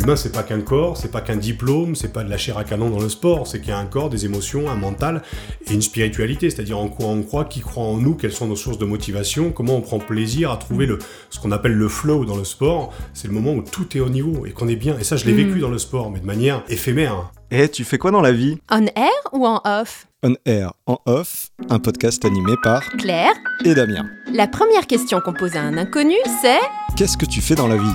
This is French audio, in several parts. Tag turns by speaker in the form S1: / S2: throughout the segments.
S1: L'humain, c'est pas qu'un corps, c'est pas qu'un diplôme, c'est pas de la chair à canon dans le sport, c'est qu'il y a un corps, des émotions, un mental et une spiritualité, c'est-à-dire en quoi on croit, qui croit en nous, quelles sont nos sources de motivation, comment on prend plaisir à trouver le, ce qu'on appelle le flow dans le sport. C'est le moment où tout est au niveau et qu'on est bien. Et ça, je l'ai vécu dans le sport, mais de manière éphémère.
S2: Et tu fais quoi dans la vie?
S3: On air ou en off?
S2: On Air en Off, un podcast animé par
S3: Claire
S2: et Damien.
S3: La première question qu'on pose à un inconnu, c'est
S2: Qu'est-ce que tu fais dans la vie?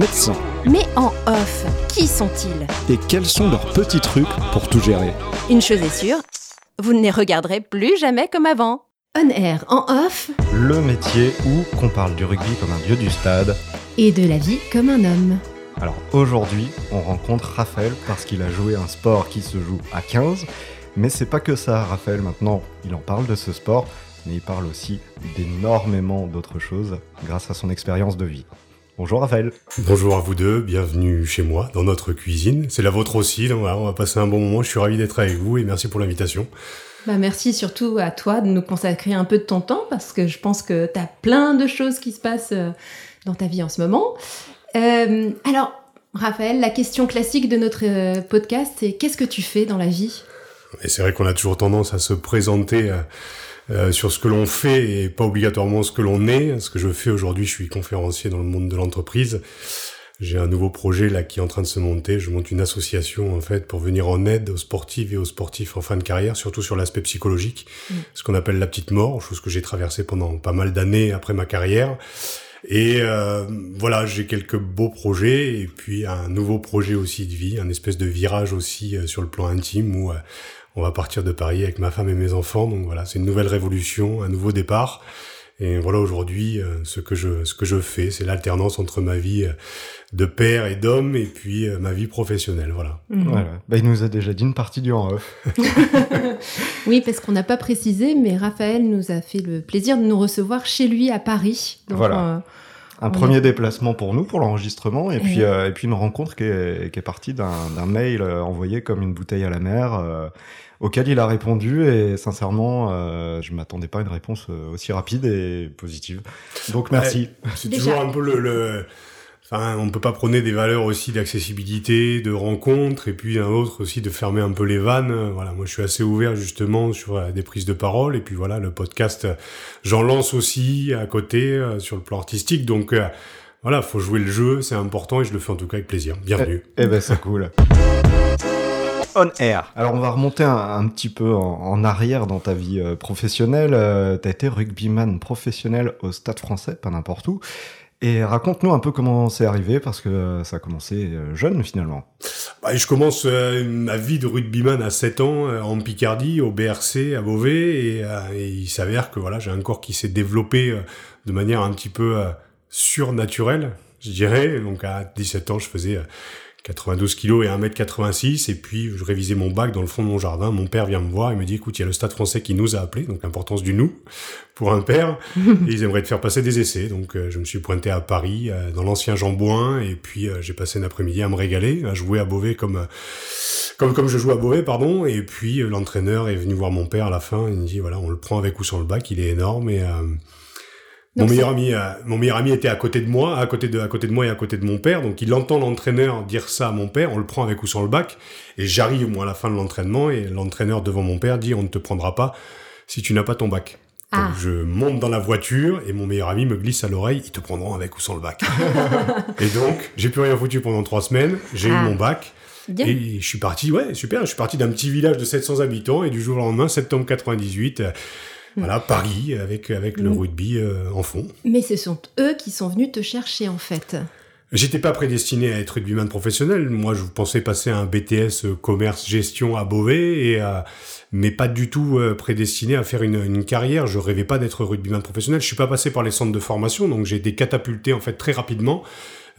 S2: Médecins.
S3: Mais en off, qui sont-ils?
S2: Et quels sont leurs petits trucs pour tout gérer?
S3: Une chose est sûre, vous ne les regarderez plus jamais comme avant. On air en off
S4: Le métier où qu'on parle du rugby comme un dieu du stade.
S3: et de la vie comme un homme.
S4: Alors aujourd'hui, on rencontre Raphaël parce qu'il a joué un sport qui se joue à 15. Mais c'est pas que ça, Raphaël, maintenant, il en parle de ce sport, mais il parle aussi d'énormément d'autres choses grâce à son expérience de vie. Bonjour Raphaël.
S1: Bonjour à vous deux, bienvenue chez moi, dans notre cuisine. C'est la vôtre aussi, donc voilà, on va passer un bon moment. Je suis ravi d'être avec vous et merci pour l'invitation.
S5: Bah merci surtout à toi de nous consacrer un peu de ton temps parce que je pense que tu as plein de choses qui se passent euh, dans ta vie en ce moment. Euh, alors, Raphaël, la question classique de notre euh, podcast, c'est qu'est-ce que tu fais dans la vie?
S1: Et c'est vrai qu'on a toujours tendance à se présenter euh, euh, sur ce que l'on fait et pas obligatoirement ce que l'on est. Ce que je fais aujourd'hui, je suis conférencier dans le monde de l'entreprise. J'ai un nouveau projet là qui est en train de se monter. Je monte une association en fait pour venir en aide aux sportifs et aux sportifs en fin de carrière, surtout sur l'aspect psychologique, ce qu'on appelle la petite mort, chose que j'ai traversée pendant pas mal d'années après ma carrière. Et euh, voilà, j'ai quelques beaux projets et puis un nouveau projet aussi de vie, un espèce de virage aussi euh, sur le plan intime où euh, on va partir de Paris avec ma femme et mes enfants. Donc voilà, c'est une nouvelle révolution, un nouveau départ. Et voilà aujourd'hui euh, ce que je ce que je fais, c'est l'alternance entre ma vie euh, de père et d'homme et puis euh, ma vie professionnelle. Voilà.
S4: Voilà. Bah, il nous a déjà dit une partie du en off.
S5: Oui, parce qu'on n'a pas précisé, mais Raphaël nous a fait le plaisir de nous recevoir chez lui à Paris. Donc,
S4: Voilà.
S5: euh,
S4: Un premier déplacement pour nous, pour l'enregistrement, et, puis,
S5: Et-
S4: euh, et puis une rencontre qui est, qui est partie d'un d'un mail euh, envoyé comme une bouteille à la mer, euh, auquel il a répondu, et sincèrement, euh, je m'attendais pas à une réponse euh, aussi rapide et positive. Donc merci.
S1: C'est toujours un peu le, le- Enfin, on peut pas prôner des valeurs aussi d'accessibilité, de rencontre, et puis un autre aussi de fermer un peu les vannes. Voilà, moi je suis assez ouvert justement sur euh, des prises de parole, et puis voilà, le podcast, euh, j'en lance aussi à côté euh, sur le plan artistique, donc euh, voilà, faut jouer le jeu, c'est important, et je le fais en tout cas avec plaisir. Bienvenue.
S4: Eh ben c'est cool. On air. Alors on va remonter un, un petit peu en, en arrière dans ta vie euh, professionnelle. Euh, T'as été rugbyman professionnel au Stade Français, pas n'importe où. Et raconte-nous un peu comment c'est arrivé parce que euh, ça a commencé euh, jeune finalement.
S1: Bah, je commence euh, ma vie de rugbyman à 7 ans en Picardie, au BRC, à Beauvais, et, et il s'avère que voilà, j'ai un corps qui s'est développé de manière un petit peu surnaturelle, je dirais. Donc à 17 ans, je faisais 92 kilos et 1m86, et puis je révisais mon bac dans le fond de mon jardin. Mon père vient me voir et me dit, écoute, il y a le Stade français qui nous a appelés, donc l'importance du nous pour un père, et ils aimeraient te faire passer des essais. Donc euh, je me suis pointé à Paris, euh, dans l'ancien Jean Bouin, et puis euh, j'ai passé un après-midi à me régaler, à jouer à Beauvais comme, euh, comme, comme je joue à Beauvais, pardon. Et puis euh, l'entraîneur est venu voir mon père à la fin, il me dit, voilà, on le prend avec ou sans le bac, il est énorme, et... mon meilleur ami, euh, mon meilleur ami était à côté de moi, à côté de, à côté de moi et à côté de mon père. Donc il entend l'entraîneur dire ça à mon père. On le prend avec ou sans le bac. Et j'arrive moi à la fin de l'entraînement et l'entraîneur devant mon père dit on ne te prendra pas si tu n'as pas ton bac.
S5: Ah.
S1: Donc je monte dans la voiture et mon meilleur ami me glisse à l'oreille ils te prendront avec ou sans le bac. et donc j'ai plus rien foutu pendant trois semaines. J'ai
S5: Ah.
S1: eu mon bac.
S5: bien.
S1: Et je suis parti, ouais, super, je suis parti d'un petit village de 700 habitants et du jour au lendemain, septembre 98, euh, voilà, Paris avec, avec le
S5: Mm.
S1: rugby euh, en fond.
S5: Mais ce sont eux qui sont venus te chercher en fait.
S1: J'étais pas prédestiné à être rugbyman professionnel. Moi, je pensais passer un BTS euh, commerce gestion à Beauvais, et, euh, mais pas du tout euh, prédestiné à faire une, une carrière. Je rêvais pas d'être rugbyman professionnel. Je suis pas passé par les centres de formation, donc j'ai été catapulté en fait très rapidement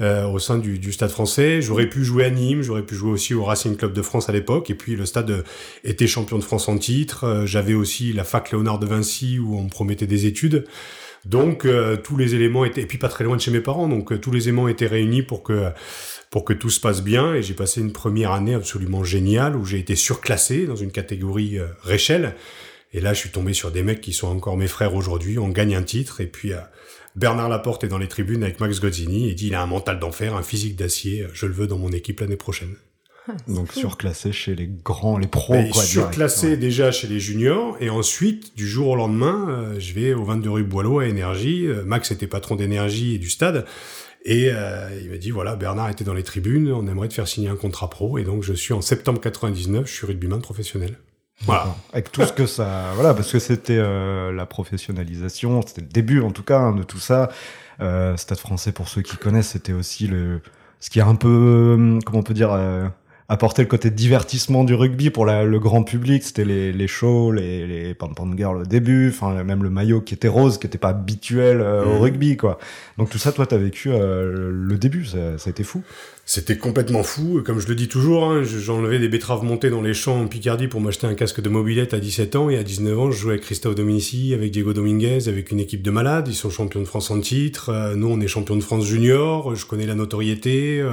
S1: euh, au sein du, du, Stade français. J'aurais pu jouer à Nîmes, j'aurais pu jouer aussi au Racing Club de France à l'époque. Et puis le Stade était champion de France en titre. Euh, j'avais aussi la fac Léonard de Vinci où on me promettait des études. Donc euh, tous les éléments étaient, et puis pas très loin de chez mes parents, donc tous les éléments étaient réunis pour que pour que tout se passe bien. Et j'ai passé une première année absolument géniale où j'ai été surclassé dans une catégorie Réchelle. Et là, je suis tombé sur des mecs qui sont encore mes frères aujourd'hui. On gagne un titre et puis Bernard Laporte est dans les tribunes avec Max Gozzini et dit il a un mental d'enfer, un physique d'acier, je le veux dans mon équipe l'année prochaine.
S4: Ah, Donc surclassé chez les grands, les pros.
S1: quoi, surclassé déjà chez les juniors et ensuite du jour au lendemain, euh, je vais au 22 rue Boileau à Énergie. Euh, Max était patron d'énergie et du stade. Et euh, il m'a dit voilà Bernard était dans les tribunes, on aimerait te faire signer un contrat pro et donc je suis en septembre 99, je suis rugbyman professionnel.
S4: Voilà. Avec tout ce que ça, voilà, parce que c'était euh, la professionnalisation, c'était le début en tout cas hein, de tout ça. Euh, Stade Français, pour ceux qui connaissent, c'était aussi le, ce qui est un peu, euh, comment on peut dire, euh, apporter le côté divertissement du rugby pour le grand public. C'était les, les shows, les, les pom pom girls au début, enfin même le maillot qui était rose, qui était pas habituel au mmh. rugby, quoi. Donc tout ça, toi, t'as vécu le début, ça, ça a été fou.
S1: C'était complètement fou. Comme je le dis toujours, hein, j'enlevais des betteraves montées dans les champs en Picardie pour m'acheter un casque de mobilette à 17 ans. Et à 19 ans, je jouais avec Christophe Dominici, avec Diego Dominguez, avec une équipe de malades. Ils sont champions de France en titre. Euh, nous, on est champions de France junior. Je connais la notoriété.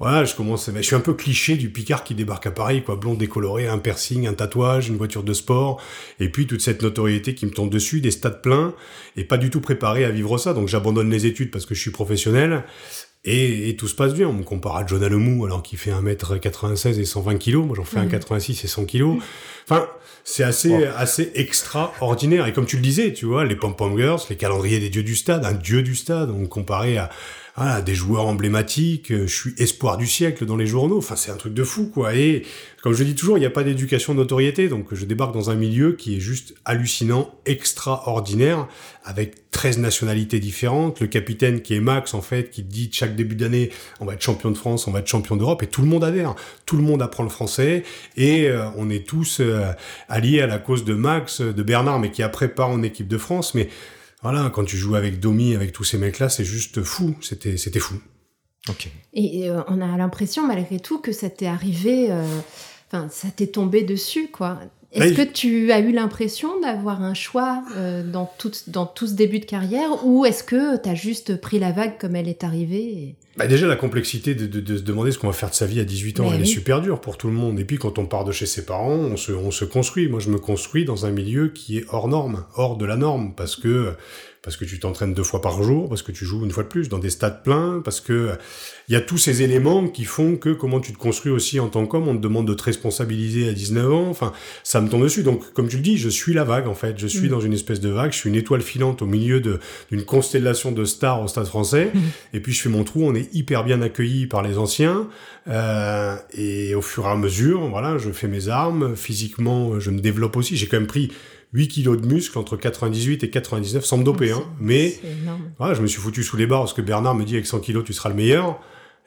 S1: Voilà, je commence. Je suis un peu cliché du Picard qui débarque à Paris, quoi. Blond décoloré, un piercing, un tatouage, une voiture de sport. Et puis toute cette notoriété qui me tombe dessus, des stades pleins. Et pas du tout préparé à vivre ça. Donc j'abandonne les études parce que je suis professionnel. Et, tout se passe bien. On me compare à John Alemou, alors qu'il fait 1m96 et 120 kg. Moi, j'en fais 1,86 et 100 kg. Enfin, c'est assez, assez extraordinaire. Et comme tu le disais, tu vois, les pom-pom girls, les calendriers des dieux du stade, un dieu du stade, on comparé à, voilà, des joueurs emblématiques, euh, je suis espoir du siècle dans les journaux, enfin c'est un truc de fou quoi. Et comme je dis toujours, il n'y a pas d'éducation de notoriété, donc je débarque dans un milieu qui est juste hallucinant, extraordinaire, avec 13 nationalités différentes, le capitaine qui est Max en fait, qui dit chaque début d'année on va être champion de France, on va être champion d'Europe, et tout le monde adhère, tout le monde apprend le français, et euh, on est tous euh, alliés à la cause de Max, de Bernard, mais qui après part en équipe de France, mais voilà, quand tu joues avec Domi, avec tous ces mecs-là, c'est juste fou. C'était, c'était fou.
S5: Ok. Et euh, on a l'impression, malgré tout, que ça t'est arrivé, euh, enfin, ça t'est tombé dessus, quoi. Est-ce que tu as eu l'impression d'avoir un choix euh, dans, tout, dans tout ce début de carrière ou est-ce que tu as juste pris la vague comme elle est arrivée
S1: bah Déjà, la complexité de, de, de se demander ce qu'on va faire de sa vie à 18 ans, elle est super dure pour tout le monde. Et puis, quand on part de chez ses parents, on se, on se construit. Moi, je me construis dans un milieu qui est hors norme, hors de la norme, parce que parce que tu t'entraînes deux fois par jour, parce que tu joues une fois de plus dans des stades pleins, parce que il y a tous ces éléments qui font que comment tu te construis aussi en tant qu'homme, on te demande de te responsabiliser à 19 ans, enfin, ça me tombe dessus. Donc, comme tu le dis, je suis la vague, en fait. Je suis mm. dans une espèce de vague, je suis une étoile filante au milieu d'une constellation de stars au stade français, mm. et puis je fais mon trou, on est hyper bien accueilli par les anciens, euh, et au fur et à mesure, voilà, je fais mes armes, physiquement, je me développe aussi. J'ai quand même pris 8 kilos de muscle entre 98 et 99 sans me doper. Hein. Mais voilà, je me suis foutu sous les barres parce que Bernard me dit avec 100 kilos tu seras le meilleur.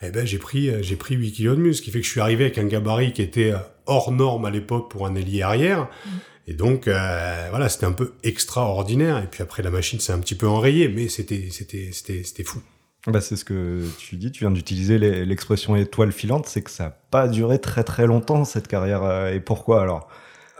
S1: Eh ben j'ai pris euh, j'ai pris 8 kilos de muscle, ce qui fait que je suis arrivé avec un gabarit qui était euh, hors norme à l'époque pour un ailier arrière. Mm. Et donc euh, voilà, c'était un peu extraordinaire. Et puis après la machine s'est un petit peu enrayée, mais c'était c'était c'était c'était fou.
S4: Bah c'est ce que tu dis, tu viens d'utiliser l'expression étoile filante, c'est que ça n'a pas duré très très longtemps cette carrière. Et pourquoi alors?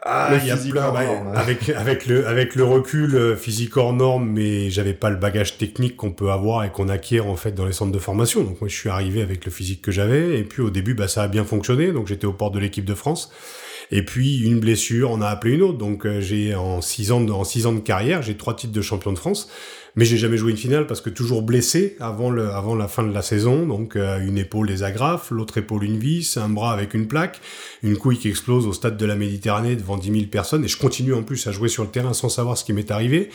S1: Ah, il y a plein, avec avec le avec le recul euh, physique hors norme, mais j'avais pas le bagage technique qu'on peut avoir et qu'on acquiert en fait dans les centres de formation. Donc moi je suis arrivé avec le physique que j'avais et puis au début bah ça a bien fonctionné. Donc j'étais au port de l'équipe de France. Et puis une blessure, on a appelé une autre. Donc euh, j'ai en six ans de, en six ans de carrière, j'ai trois titres de champion de France mais j'ai jamais joué une finale parce que toujours blessé avant, le, avant la fin de la saison. Donc euh, une épaule des agrafes, l'autre épaule une vis, un bras avec une plaque, une couille qui explose au stade de la Méditerranée devant 10 000 personnes. Et je continue en plus à jouer sur le terrain sans savoir ce qui m'est arrivé.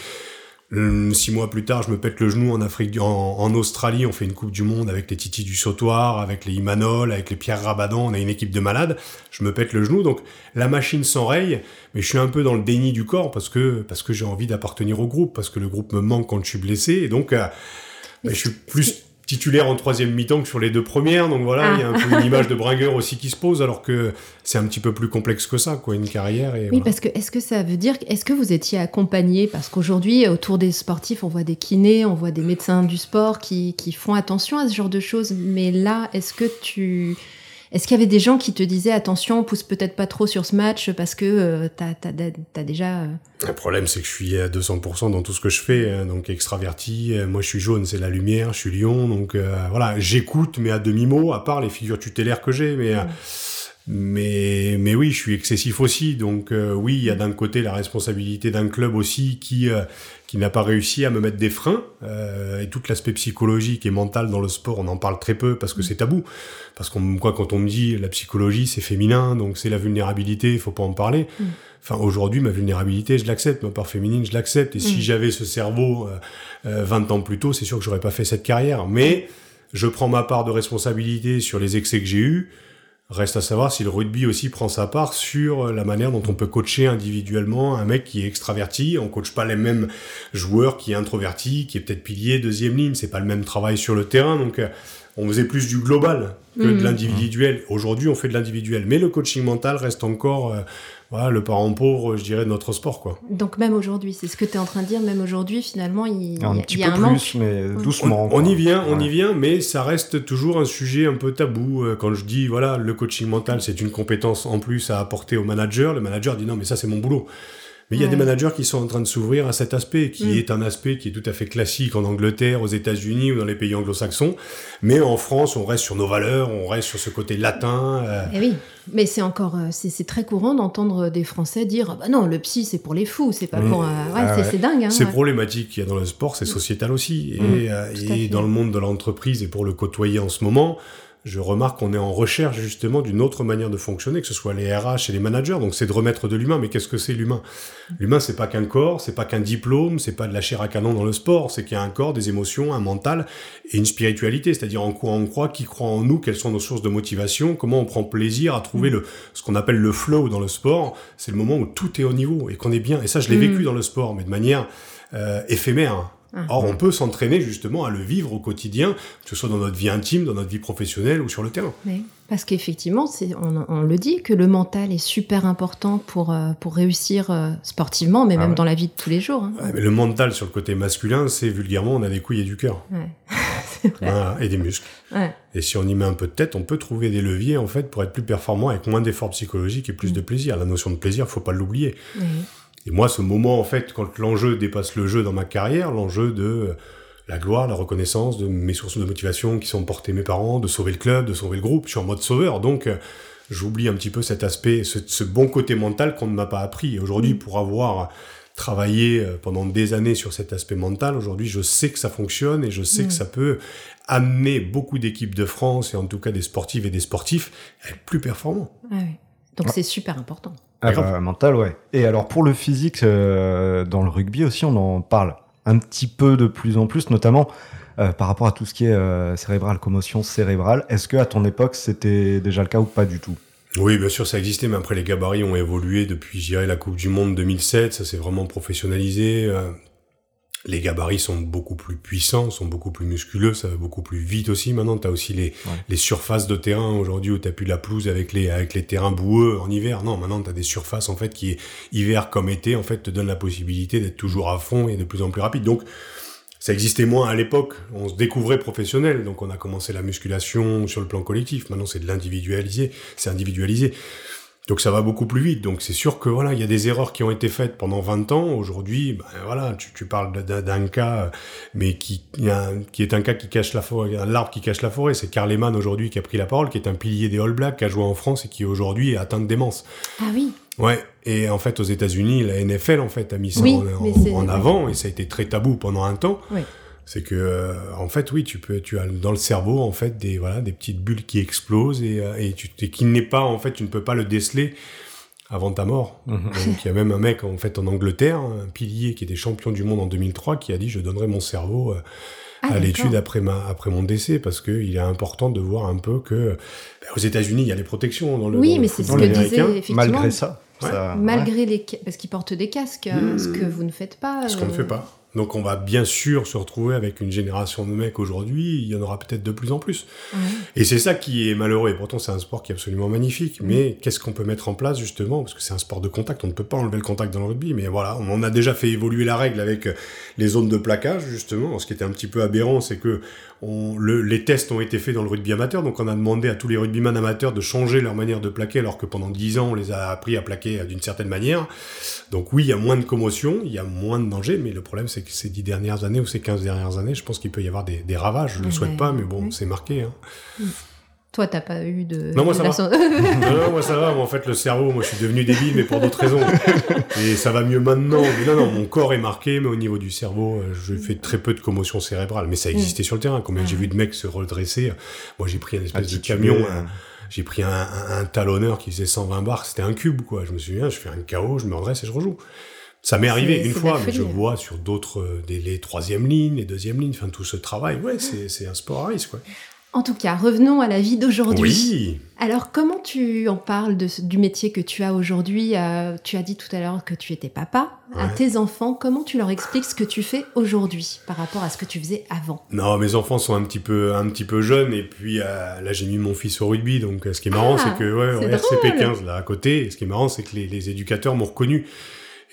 S1: Euh, six mois plus tard, je me pète le genou en Afrique, en, Australie. On fait une Coupe du Monde avec les Titi du Sautoir, avec les Imanol, avec les Pierre Rabadan. On a une équipe de malades. Je me pète le genou. Donc, la machine s'enraye, mais je suis un peu dans le déni du corps parce que, parce que j'ai envie d'appartenir au groupe, parce que le groupe me manque quand je suis blessé. Et donc, euh, je suis plus titulaire en troisième mi-temps que sur les deux premières. Donc voilà, il y a un
S5: Ah.
S1: peu une image de bringueur aussi qui se pose, alors que c'est un petit peu plus complexe que ça, quoi, une carrière. Et
S5: Oui,
S1: voilà.
S5: parce que est-ce que ça veut dire, est-ce que vous étiez accompagné? Parce qu'aujourd'hui, autour des sportifs, on voit des kinés, on voit des médecins du sport qui, qui font attention à ce genre de choses. Mais là, est-ce que tu. Est-ce qu'il y avait des gens qui te disaient attention, pousse peut-être pas trop sur ce match parce que euh, t'as t'as déjà. euh,
S1: Le problème, c'est que je suis à 200% dans tout ce que je fais, hein, donc extraverti. euh, Moi, je suis jaune, c'est la lumière. Je suis lion, donc euh, voilà, j'écoute, mais à demi-mot, à part les figures tutélaires que j'ai. Mais, euh, mais, mais oui, je suis excessif aussi. Donc euh, oui, il y a d'un côté la responsabilité d'un club aussi qui euh, qui n'a pas réussi à me mettre des freins euh, et tout l'aspect psychologique et mental dans le sport, on en parle très peu parce que c'est tabou. Parce qu'on quoi quand on me dit la psychologie c'est féminin, donc c'est la vulnérabilité, il faut pas en parler.
S5: Mm.
S1: Enfin, aujourd'hui, ma vulnérabilité, je l'accepte. Ma part féminine, je l'accepte. Et si
S5: Mm.
S1: j'avais ce cerveau euh, euh, 20 ans plus tôt, c'est sûr que j'aurais pas fait cette carrière. Mais je prends ma part de responsabilité sur les excès que j'ai eus. Reste à savoir si le rugby aussi prend sa part sur la manière dont on peut coacher individuellement un mec qui est extraverti. On coach pas les mêmes joueurs qui est introverti, qui est peut-être pilier, deuxième ligne. C'est pas le même travail sur le terrain. Donc, euh, on faisait plus du global que de
S5: Mhm.
S1: l'individuel. Aujourd'hui, on fait de l'individuel. Mais le coaching mental reste encore, euh, voilà, le parent pauvre, je dirais, de notre sport, quoi.
S5: Donc même aujourd'hui, c'est ce que tu es en train de dire, même aujourd'hui, finalement, il,
S4: Un
S5: il y a-
S4: petit peu
S5: a un
S4: plus,
S5: manque.
S4: mais
S1: On,
S4: doucement.
S1: on y vient, on
S4: Ouais.
S1: y vient, mais ça reste toujours un sujet un peu tabou. Euh, Quand je dis, voilà, le coaching mental, c'est une compétence en plus à apporter au manager, le manager dit non, mais ça, c'est mon boulot. Mais il y a des managers qui sont en train de s'ouvrir à cet aspect, qui
S5: Mm.
S1: est un aspect qui est tout à fait classique en Angleterre, aux États-Unis ou dans les pays anglo-saxons. Mais en France, on reste sur nos valeurs, on reste sur ce côté latin. euh,
S5: Eh oui, mais c'est encore, euh, c'est c'est très courant d'entendre des Français dire ah bah non, le psy c'est pour les fous, c'est pas
S1: Mm.
S5: pour. euh, ouais,
S4: Ah
S5: c'est
S4: ouais.
S5: c'est dingue. Hein,
S1: Ces
S5: ouais.
S1: problématiques qu'il y a dans le sport, c'est sociétal aussi. Et,
S5: Mm,
S1: euh, et dans le monde de l'entreprise et pour le côtoyer en ce moment, je remarque qu'on est en recherche justement d'une autre manière de fonctionner, que ce soit les RH et les managers. Donc c'est de remettre de l'humain. Mais qu'est-ce que c'est l'humain? L'humain, c'est pas qu'un corps, c'est pas qu'un diplôme, c'est pas de la chair à canon dans le sport. C'est qu'il y a un corps, des émotions, un mental et une spiritualité. C'est-à-dire en quoi on croit, qui croit en nous, quelles sont nos sources de motivation, comment on prend plaisir à trouver le ce qu'on appelle le flow dans le sport. C'est le moment où tout est au niveau et qu'on est bien. Et ça, je l'ai
S5: Mm.
S1: vécu dans le sport, mais de manière euh, éphémère.
S5: Ah.
S1: Or, on peut s'entraîner justement à le vivre au quotidien, que ce soit dans notre vie intime, dans notre vie professionnelle ou sur le terrain.
S5: Oui, Parce qu'effectivement, on, on le dit que le mental est super important pour, euh, pour réussir euh, sportivement, mais
S4: Ah
S5: même
S4: ouais.
S5: dans la vie de tous les jours. hein.
S1: Ouais, mais le mental sur le côté masculin, c'est vulgairement, on a des couilles et du cœur.
S5: Ouais.
S1: Et des muscles. Et si on y met un peu de tête, on peut trouver des leviers en fait pour être plus performant avec moins d'efforts psychologiques et plus
S5: Mm.
S1: de plaisir. La notion de plaisir, faut pas l'oublier. Et moi, ce moment, en fait, quand l'enjeu dépasse le jeu dans ma carrière, l'enjeu de euh, la gloire, la reconnaissance, de mes sources de motivation qui sont portées mes parents, de sauver le club, de sauver le groupe, je suis en mode sauveur. Donc, euh, j'oublie un petit peu cet aspect, ce, ce bon côté mental qu'on ne m'a pas appris. Et aujourd'hui, pour avoir travaillé euh, pendant des années sur cet aspect mental, aujourd'hui, je sais que ça fonctionne et je sais
S5: Mm.
S1: que ça peut amener beaucoup d'équipes de France, et en tout cas des sportives et des sportifs, à être plus performants.
S5: Ah oui. Donc
S4: Ouais.
S5: c'est super important.
S4: Ah mental, ouais. Et alors pour le physique, euh, dans le rugby aussi, on en parle un petit peu de plus en plus, notamment euh, par rapport à tout ce qui est euh, cérébral, commotion cérébrale. Est-ce que à ton époque c'était déjà le cas ou pas du tout?
S1: Oui, bien sûr, ça existait, mais après les gabarits ont évolué depuis, je dirais, la Coupe du Monde 2007, ça s'est vraiment professionnalisé. Les gabarits sont beaucoup plus puissants, sont beaucoup plus musculeux, ça va beaucoup plus vite aussi. Maintenant, tu as aussi les,
S4: Ouais.
S1: les surfaces de terrain aujourd'hui où tu plus la pelouse avec les, avec les terrains boueux en hiver. Non, maintenant, tu as des surfaces en fait qui, hiver comme été, en fait, te donnent la possibilité d'être toujours à fond et de plus en plus rapide. Donc, ça existait moins à l'époque. On se découvrait professionnel, donc on a commencé la musculation sur le plan collectif. Maintenant, c'est de l'individualiser, c'est individualisé. Donc ça va beaucoup plus vite. Donc c'est sûr que voilà, il y a des erreurs qui ont été faites pendant 20 ans. Aujourd'hui, ben, voilà, tu, tu parles d'un- cas, euh, mais qui, il y a un- qui est un cas qui cache la forêt, un arbre qui cache la forêt. C'est Karl Lehmann aujourd'hui qui a pris la parole, qui est un pilier des All Blacks, qui a joué en France et qui aujourd'hui est atteint de démence.
S5: Ah oui.
S1: Ouais, et en fait aux États-Unis, la NFL en fait a mis ça
S5: Oui,
S1: en, en avant et ça a été très tabou pendant un temps.
S5: Oui.
S1: C'est que euh, en fait oui, tu peux, tu as dans le cerveau en fait des voilà des petites bulles qui explosent et, euh, et tu et qui n'est pas en fait tu ne peux pas le déceler avant ta mort.
S4: Mhm.
S1: Donc il y a même un mec en fait en Angleterre, un pilier qui était champion du monde en 2003, qui a dit je donnerai mon cerveau euh,
S5: Ah,
S1: à l'étude après ma après mon décès parce que il est important de voir un peu que ben, aux États-Unis il y a les protections dans le
S5: Oui,
S1: dans
S5: mais c'est ce que disait effectivement.
S4: Malgré ça,
S1: Ouais.
S4: ça-
S5: Malgré les parce qu'ils portent des casques, hein,
S1: Mmh.
S5: ce que vous ne faites pas.
S1: Ce qu'on ne fait pas. Donc on va bien sûr se retrouver avec une génération de mecs aujourd'hui, il y en aura peut-être de plus en plus. Et c'est ça qui est malheureux. Et pourtant c'est un sport qui est absolument magnifique. Mais qu'est-ce qu'on peut mettre en place justement? Parce que c'est un sport de contact, on ne peut pas enlever le contact dans le rugby. Mais voilà, on a déjà fait évoluer la règle avec les zones de plaquage justement. Ce qui était un petit peu aberrant, c'est que les tests ont été faits dans le rugby amateur, donc on a demandé à tous les rugbyman amateurs de changer leur manière de plaquer, alors que pendant 10 ans, on les a appris à plaquer d'une certaine manière. Donc oui, il y a moins de commotion, il y a moins de danger, mais le problème, c'est que ces 10 dernières années ou ces 15 dernières années, je pense qu'il peut y avoir des, ravages. Je ne le souhaite pas, mais bon, c'est marqué. Hein. Mm.
S5: Toi, t'as pas eu de.
S1: Non, moi ça va. non, moi ça va. en fait, le cerveau, moi je suis devenu débile, mais pour d'autres raisons. Et ça va mieux maintenant. Mais non, non, mon corps est marqué, mais au niveau du cerveau, euh, je fais très peu de commotion cérébrale. Mais ça existait sur le terrain. Combien j'ai vu de mecs se redresser. Moi, j'ai pris un espèce de camion. j'ai pris un, talonneur qui faisait 120 bars. C'était un cube, quoi. Je me souviens, je fais un KO, je me redresse et je rejoue. Ça m'est arrivé une fois, mais je vois sur d'autres, euh, les troisième lignes, les deuxième lignes, enfin tout ce travail, ouais, c'est un sport à risque, quoi.
S5: En tout cas, revenons à la vie d'aujourd'hui.
S1: Oui.
S5: Alors, comment tu en parles de, du métier que tu as aujourd'hui? Euh, Tu as dit tout à l'heure que tu étais papa. À tes enfants, comment tu leur expliques ce que tu fais aujourd'hui par rapport à ce que tu faisais avant?
S1: Non, mes enfants sont un petit peu, un petit peu jeunes et puis euh, là j'ai mis mon fils au rugby. Donc, ce qui est marrant, c'est ah, que ouais, RCP 15 là à côté. ce qui est marrant, c'est que les, les éducateurs m'ont reconnu.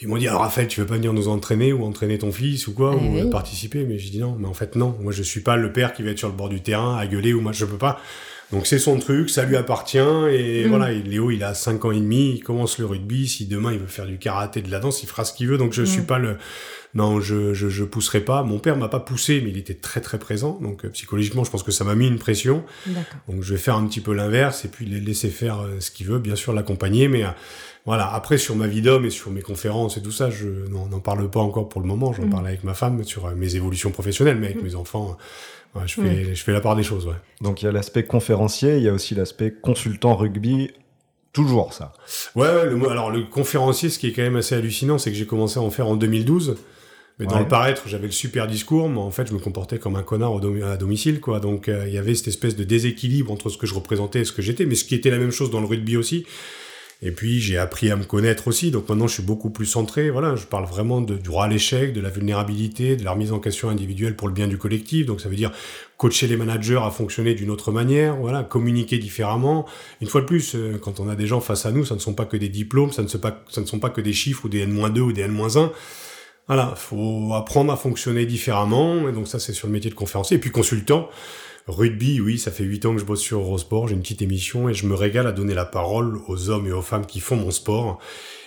S1: Ils m'ont dit, ah, Raphaël, tu veux pas venir nous entraîner ou entraîner ton fils ou quoi, eh ou participer? Mais j'ai dit non, mais en fait non. Moi, je suis pas le père qui va être sur le bord du terrain à gueuler ou moi, je peux pas. Donc c'est son truc, ça lui appartient et mm. voilà. Léo, il a 5 ans et demi, il commence le rugby. Si demain il veut faire du karaté, de la danse, il fera ce qu'il veut. Donc je ne mm. suis pas le, non, je, je, je pousserai pas. Mon père m'a pas poussé, mais il était très très présent. Donc euh, psychologiquement, je pense que ça m'a mis une pression. Donc je vais faire un petit peu l'inverse et puis laisser faire euh, ce qu'il veut, bien sûr l'accompagner, mais euh, voilà. Après, sur ma vie d'homme et sur mes conférences et tout ça, je n'en parle pas encore pour le moment. J'en mm. parle avec ma femme sur euh, mes évolutions professionnelles, mais avec mm. mes enfants, je, fais, mm. je fais la part des choses. Ouais.
S4: Donc il y a l'aspect conférencier, il y a aussi l'aspect consultant rugby. Toujours ça.
S1: Ouais, le, alors le conférencier, ce qui est quand même assez hallucinant, c'est que j'ai commencé à en faire en 2012. Mais dans le paraître, j'avais le super discours, mais en fait, je me comportais comme un connard à domicile, quoi. Donc, euh, il y avait cette espèce de déséquilibre entre ce que je représentais et ce que j'étais, mais ce qui était la même chose dans le rugby aussi. Et puis j'ai appris à me connaître aussi, donc maintenant je suis beaucoup plus centré. Voilà, je parle vraiment du droit à l'échec, de la vulnérabilité, de la remise en question individuelle pour le bien du collectif. Donc ça veut dire coacher les managers à fonctionner d'une autre manière, voilà, communiquer différemment. Une fois de plus, euh, quand on a des gens face à nous, ça ne sont pas que des diplômes, ça ne, pas, ça ne sont pas que des chiffres ou des N-2 ou des N-1. Voilà, faut apprendre à fonctionner différemment. Et donc ça, c'est sur le métier de conférencier. Et puis consultant, Rugby, oui, ça fait 8 ans que je bosse sur Eurosport, j'ai une petite émission et je me régale à donner la parole aux hommes et aux femmes qui font mon sport.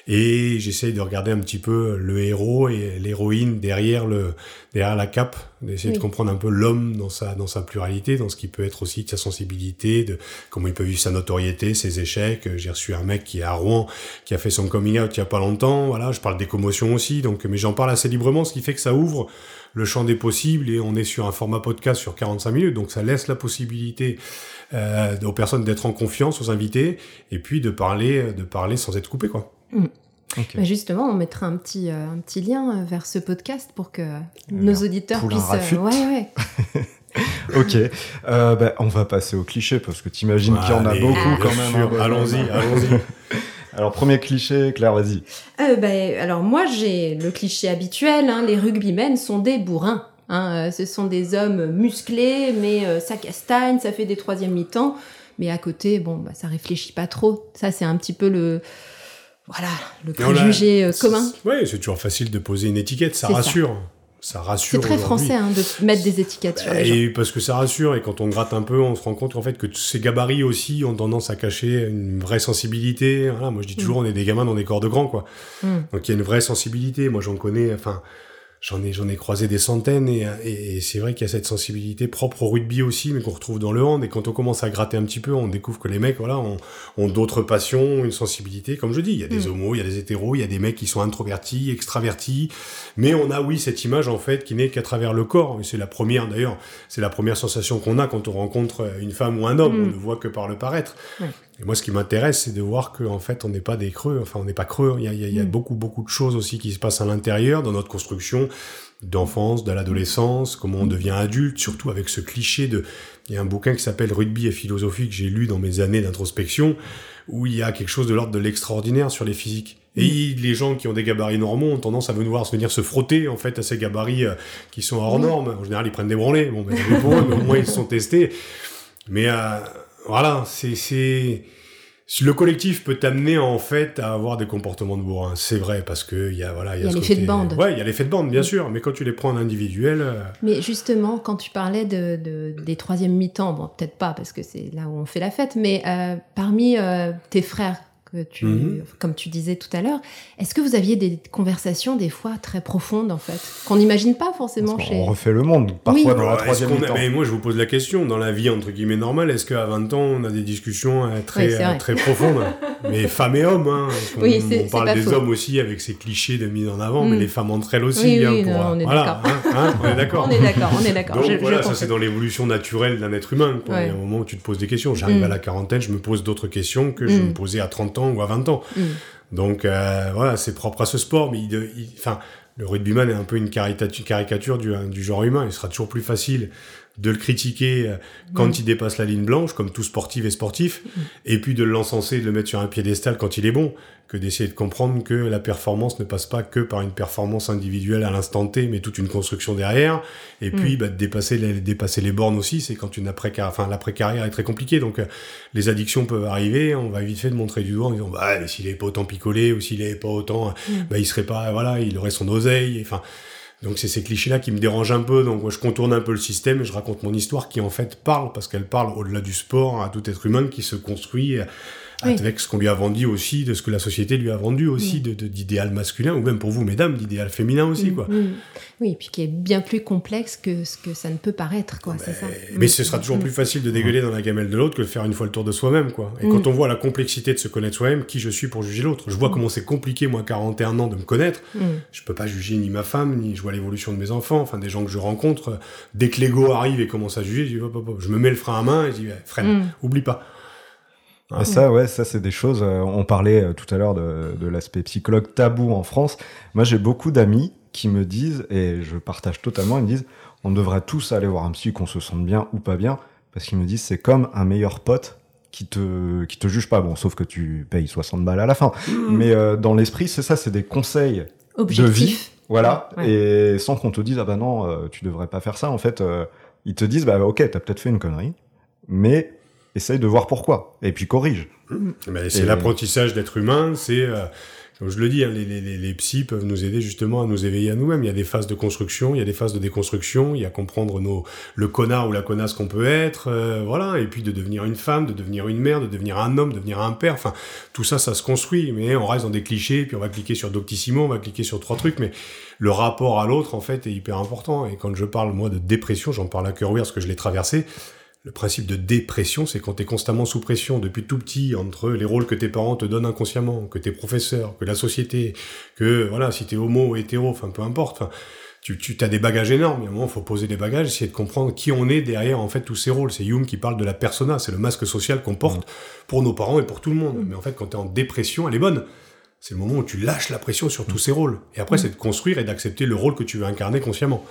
S1: Et j'essaye de regarder un petit peu le héros et l'héroïne derrière le derrière la cape, d'essayer de comprendre un peu l'homme dans sa dans sa pluralité, dans ce qui peut être aussi de sa sensibilité, de comment il peut vivre sa notoriété, ses échecs. J'ai reçu un mec qui est à Rouen, qui a fait son coming out il y a pas longtemps. Voilà, je parle des commotions aussi, donc mais j'en parle assez librement, ce qui fait que ça ouvre le champ des possibles et on est sur un format podcast sur 45 minutes, donc ça laisse la possibilité euh, aux personnes d'être en confiance, aux invités, et puis de parler, de parler sans être coupé, quoi.
S5: Mm. Bah, justement, on mettra un petit, euh, un petit lien euh, vers ce podcast pour que nos auditeurs puissent.
S4: ouais, ouais. ok, bah, on va passer au cliché parce que tu imagines qu'il y en a beaucoup quand même.
S1: Hein. allons-y, allons-y.
S4: Alors, premier cliché, Claire, vas-y.
S5: Euh, ben, alors, moi, j'ai le cliché habituel, hein, les rugbymen sont des bourrins. Hein, euh, ce sont des hommes musclés, mais euh, ça castagne, ça fait des troisième mi-temps. Mais à côté, bon, bah, ça réfléchit pas trop. Ça, c'est un petit peu le, voilà, le préjugé commun.
S1: Oui, c'est toujours facile de poser une étiquette, ça rassure ça rassure.
S5: C'est très français hein, de mettre des étiquettes sur les
S1: et Parce que ça rassure, et quand on gratte un peu, on se rend compte en fait que ces gabarits aussi ont tendance à cacher une vraie sensibilité. Voilà, moi je dis toujours, mm. on est des gamins dans des corps de grands, quoi. Mm. Donc il y a une vraie sensibilité. Moi j'en connais, enfin, J'en ai, j'en ai croisé des centaines et, et, c'est vrai qu'il y a cette sensibilité propre au rugby aussi, mais qu'on retrouve dans le hand. Et quand on commence à gratter un petit peu, on découvre que les mecs, voilà, ont, ont d'autres passions, une sensibilité. Comme je dis, il y a des mm. homos, il y a des hétéros, il y a des mecs qui sont introvertis, extravertis. Mais on a, oui, cette image, en fait, qui n'est qu'à travers le corps. C'est la première, d'ailleurs, c'est la première sensation qu'on a quand on rencontre une femme ou un homme. Mm. On ne voit que par le paraître. Et moi, ce qui m'intéresse, c'est de voir qu'en fait, on n'est pas des creux. Enfin, on n'est pas creux. Il y a, il y a mm. beaucoup, beaucoup de choses aussi qui se passent à l'intérieur, dans notre construction d'enfance, de l'adolescence, comment on devient adulte, surtout avec ce cliché de... Il y a un bouquin qui s'appelle Rugby et philosophie que j'ai lu dans mes années d'introspection, où il y a quelque chose de l'ordre de l'extraordinaire sur les physiques. Et mm. les gens qui ont des gabarits normaux ont tendance à venir, venir se frotter en fait à ces gabarits euh, qui sont hors normes. En général, ils prennent des branlés. Bon, ben, au moins ils se sont testés. Mais euh, voilà, c'est le collectif peut t'amener en fait à avoir des comportements de bourrin, c'est vrai parce que il y a voilà
S5: il y a, l'effet de bande.
S1: Ouais, il y a l'effet de bande bien sûr, mais quand tu les prends en individuel. Euh,
S5: mais justement, quand tu parlais de, des troisième mi-temps, bon peut-être pas parce que c'est là où on fait la fête, mais euh, parmi euh, tes frères tu, mhm. comme tu disais tout à l'heure. Est-ce que vous aviez des conversations des fois très profondes en fait, qu'on n'imagine pas forcément chez.
S4: On refait le monde parfois dans la troisième temps.
S1: Mais moi je vous pose la question dans la vie entre guillemets normale, est-ce qu'à 20 ans on a des discussions euh, très euh, très profondes, mais femmes et hommes. Hein,
S5: oui,
S1: on, parle des hommes aussi avec ces clichés de mise en avant, mais mm. les femmes entre elles aussi.
S5: Hein, pour, on est
S1: voilà, hein, on est d'accord.
S5: on est d'accord. On est d'accord.
S1: Donc voilà, ça c'est dans l'évolution naturelle d'un être humain. Il y a un moment où tu te poses des questions. J'arrive mm. à la quarantaine, je me pose d'autres questions que je mm. me posais à 30 ans ou à 20 ans. Donc euh, voilà, c'est propre à ce sport, mais il, le rugbyman est un peu une caricature du, du, genre humain. Il sera toujours plus facile de le critiquer euh, quand mm. il dépasse la ligne blanche, comme tout sportif et sportif, mm. et puis de l'encenser, de le mettre sur un piédestal quand il est bon, que d'essayer de comprendre que la performance ne passe pas que par une performance individuelle à l'instant T, mais toute une construction derrière, et puis mm. bah, de dépasser les, dépasser les bornes aussi, c'est quand une après enfin l'après-carrière est très compliquée, donc euh, les addictions peuvent arriver, on va vite fait de montrer du doigt en disant, bah, s'il est pas autant picolé, ou s'il est pas autant, bah, il serait pas, voilà, il aurait son oseille, enfin, donc c'est ces clichés-là qui me dérangent un peu. Donc moi, je contourne un peu le système et je raconte mon histoire qui en fait parle parce qu'elle parle au-delà du sport à tout être humain qui se construit avec ce qu'on lui a vendu aussi, de ce que la société lui a vendu aussi, de d'idéal masculin, ou même pour vous, mesdames, d'idéal féminin aussi, quoi.
S5: Oui, et puis qui est bien plus complexe que ce que ça ne peut paraître, quoi, c'est ça.
S1: Mais ce sera toujours plus facile de dégueuler dans la gamelle de l'autre que de faire une fois le tour de soi-même, quoi. Et quand on voit la complexité de se connaître soi-même, qui je suis pour juger l'autre? Je vois comment c'est compliqué, moi, 41 ans, de me connaître. Je peux pas juger ni ma femme, ni je vois l'évolution de mes enfants, enfin, des gens que je rencontre. Dès que l'ego arrive et commence à juger, je, dis, je me mets le frein à main et je dis, freine, oublie pas.
S4: Ah, ça, ouais, ça, c'est des choses. Euh, on parlait euh, tout à l'heure de, l'aspect psychologue tabou en France. Moi, j'ai beaucoup d'amis qui me disent, et je partage totalement, ils me disent on devrait tous aller voir un psy, qu'on se sente bien ou pas bien, parce qu'ils me disent c'est comme un meilleur pote qui te, qui te juge pas. Bon, sauf que tu payes 60 balles à la fin. Mmh. Mais euh, dans l'esprit, c'est ça, c'est des conseils de vie. Voilà. Et sans qu'on te dise, ah bah non, tu devrais pas faire ça. En fait, ils te disent, bah ok, t'as peut-être fait une connerie, mais essaye de voir pourquoi, et puis corrige.
S1: c'est l'apprentissage d'être humain, c'est, euh, comme je le dis, hein, les, les, les, psys peuvent nous aider justement à nous éveiller à nous-mêmes. Il y a des phases de construction, il y a des phases de déconstruction, il y a comprendre nos, le connard ou la connasse qu'on peut être, euh, voilà, et puis de devenir une femme, de devenir une mère, de devenir un homme, de devenir un père, enfin, tout ça, ça se construit, mais on reste dans des clichés, puis on va cliquer sur Doctissimo, on va cliquer sur trois trucs, mais le rapport à l'autre, en fait, est hyper important. Et quand je parle, moi, de dépression, j'en parle à cœur ouvert parce que je l'ai traversé, le principe de dépression, c'est quand tu es constamment sous pression depuis tout petit entre les rôles que tes parents te donnent inconsciemment, que tes professeurs, que la société, que voilà, si t'es homo ou hétéro, enfin peu importe, tu, tu as des bagages énormes. Il y a un moment, faut poser des bagages, essayer de comprendre qui on est derrière en fait tous ces rôles. C'est Hume qui parle de la persona, c'est le masque social qu'on porte mmh. pour nos parents et pour tout le monde. Mmh. Mais en fait, quand tu es en dépression, elle est bonne. C'est le moment où tu lâches la pression sur tous ces rôles. Et après, c'est de construire et d'accepter le rôle que tu veux incarner consciemment.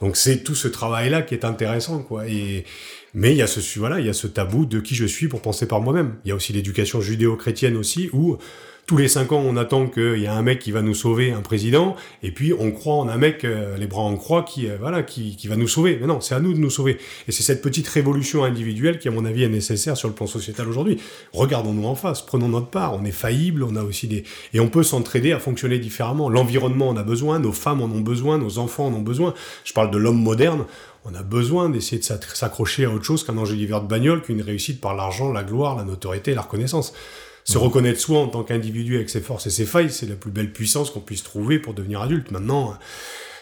S1: Donc c'est tout ce travail-là qui est intéressant, quoi. Et mais il y a ce voilà, il y a ce tabou de qui je suis pour penser par moi-même. Il y a aussi l'éducation judéo-chrétienne aussi où tous les cinq ans, on attend qu'il y a un mec qui va nous sauver, un président, et puis on croit en un mec, euh, les bras en croix, qui, euh, voilà, qui, qui, va nous sauver. Mais non, c'est à nous de nous sauver. Et c'est cette petite révolution individuelle qui, à mon avis, est nécessaire sur le plan sociétal aujourd'hui. Regardons-nous en face, prenons notre part. On est faillible, on a aussi des... Et on peut s'entraider à fonctionner différemment. L'environnement en a besoin, nos femmes en ont besoin, nos enfants en ont besoin. Je parle de l'homme moderne on a besoin d'essayer de s'accrocher à autre chose qu'un enjeu de bagnole, qu'une réussite par l'argent, la gloire, la notoriété la reconnaissance. Se reconnaître soi en tant qu'individu avec ses forces et ses failles, c'est la plus belle puissance qu'on puisse trouver pour devenir adulte. Maintenant,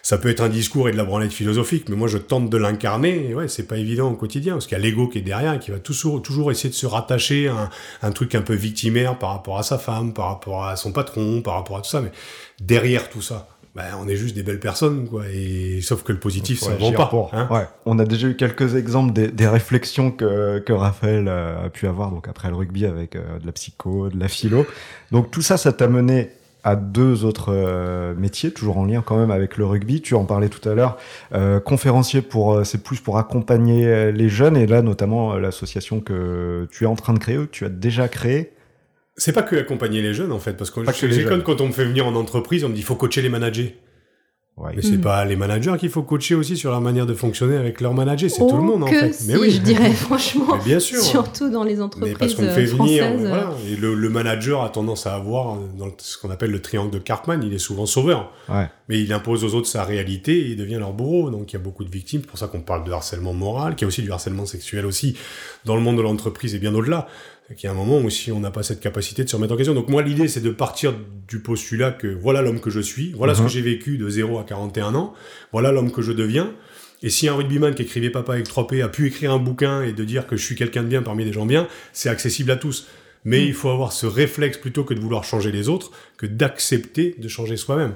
S1: ça peut être un discours et de la branlette philosophique, mais moi je tente de l'incarner, et ouais, c'est pas évident au quotidien, parce qu'il y a l'ego qui est derrière, qui va toujours, toujours essayer de se rattacher à un, truc un peu victimaire par rapport à sa femme, par rapport à son patron, par rapport à tout ça, mais derrière tout ça, bah, on est juste des belles personnes, quoi. Et sauf que le positif, ça ne vend pas. Hein.
S4: ouais. On a déjà eu quelques exemples des, des réflexions que, que Raphaël a pu avoir donc après le rugby avec euh, de la psycho, de la philo. Donc tout ça, ça t'a mené à deux autres euh, métiers, toujours en lien quand même avec le rugby. Tu en parlais tout à l'heure, euh, conférencier pour, c'est plus pour accompagner les jeunes et là notamment l'association que tu es en train de créer, que tu as déjà créée.
S1: C'est pas que accompagner les jeunes en fait, parce que j'ai quand on me fait venir en entreprise, on me dit il faut coacher les managers. Ouais. Mais c'est mm. pas les managers qu'il faut coacher aussi sur leur manière de fonctionner avec leurs managers, c'est tout le monde en fait.
S5: mais oui, je dirais franchement. bien sûr. Surtout dans les entreprises mais parce qu'on fait venir, voilà,
S1: et le, le, manager a tendance à avoir dans ce qu'on appelle le triangle de Cartman, il est souvent sauveur. Ouais. Mais il impose aux autres sa réalité et il devient leur bourreau. Donc il y a beaucoup de victimes, c'est pour ça qu'on parle de harcèlement moral, qu'il y a aussi du harcèlement sexuel aussi dans le monde de l'entreprise et bien au-delà. Il y a un moment où si on n'a pas cette capacité de se remettre en question. Donc moi, l'idée, c'est de partir du postulat que voilà l'homme que je suis, voilà ce que mhm. j'ai vécu de 0 à 41 ans, voilà l'homme que je deviens. Et si un rugbyman qui écrivait Papa avec 3P a pu écrire un bouquin et de dire que je suis quelqu'un de bien parmi des gens bien, c'est accessible à tous. Mais mhm. il faut avoir ce réflexe plutôt que de vouloir changer les autres, que d'accepter de changer soi-même.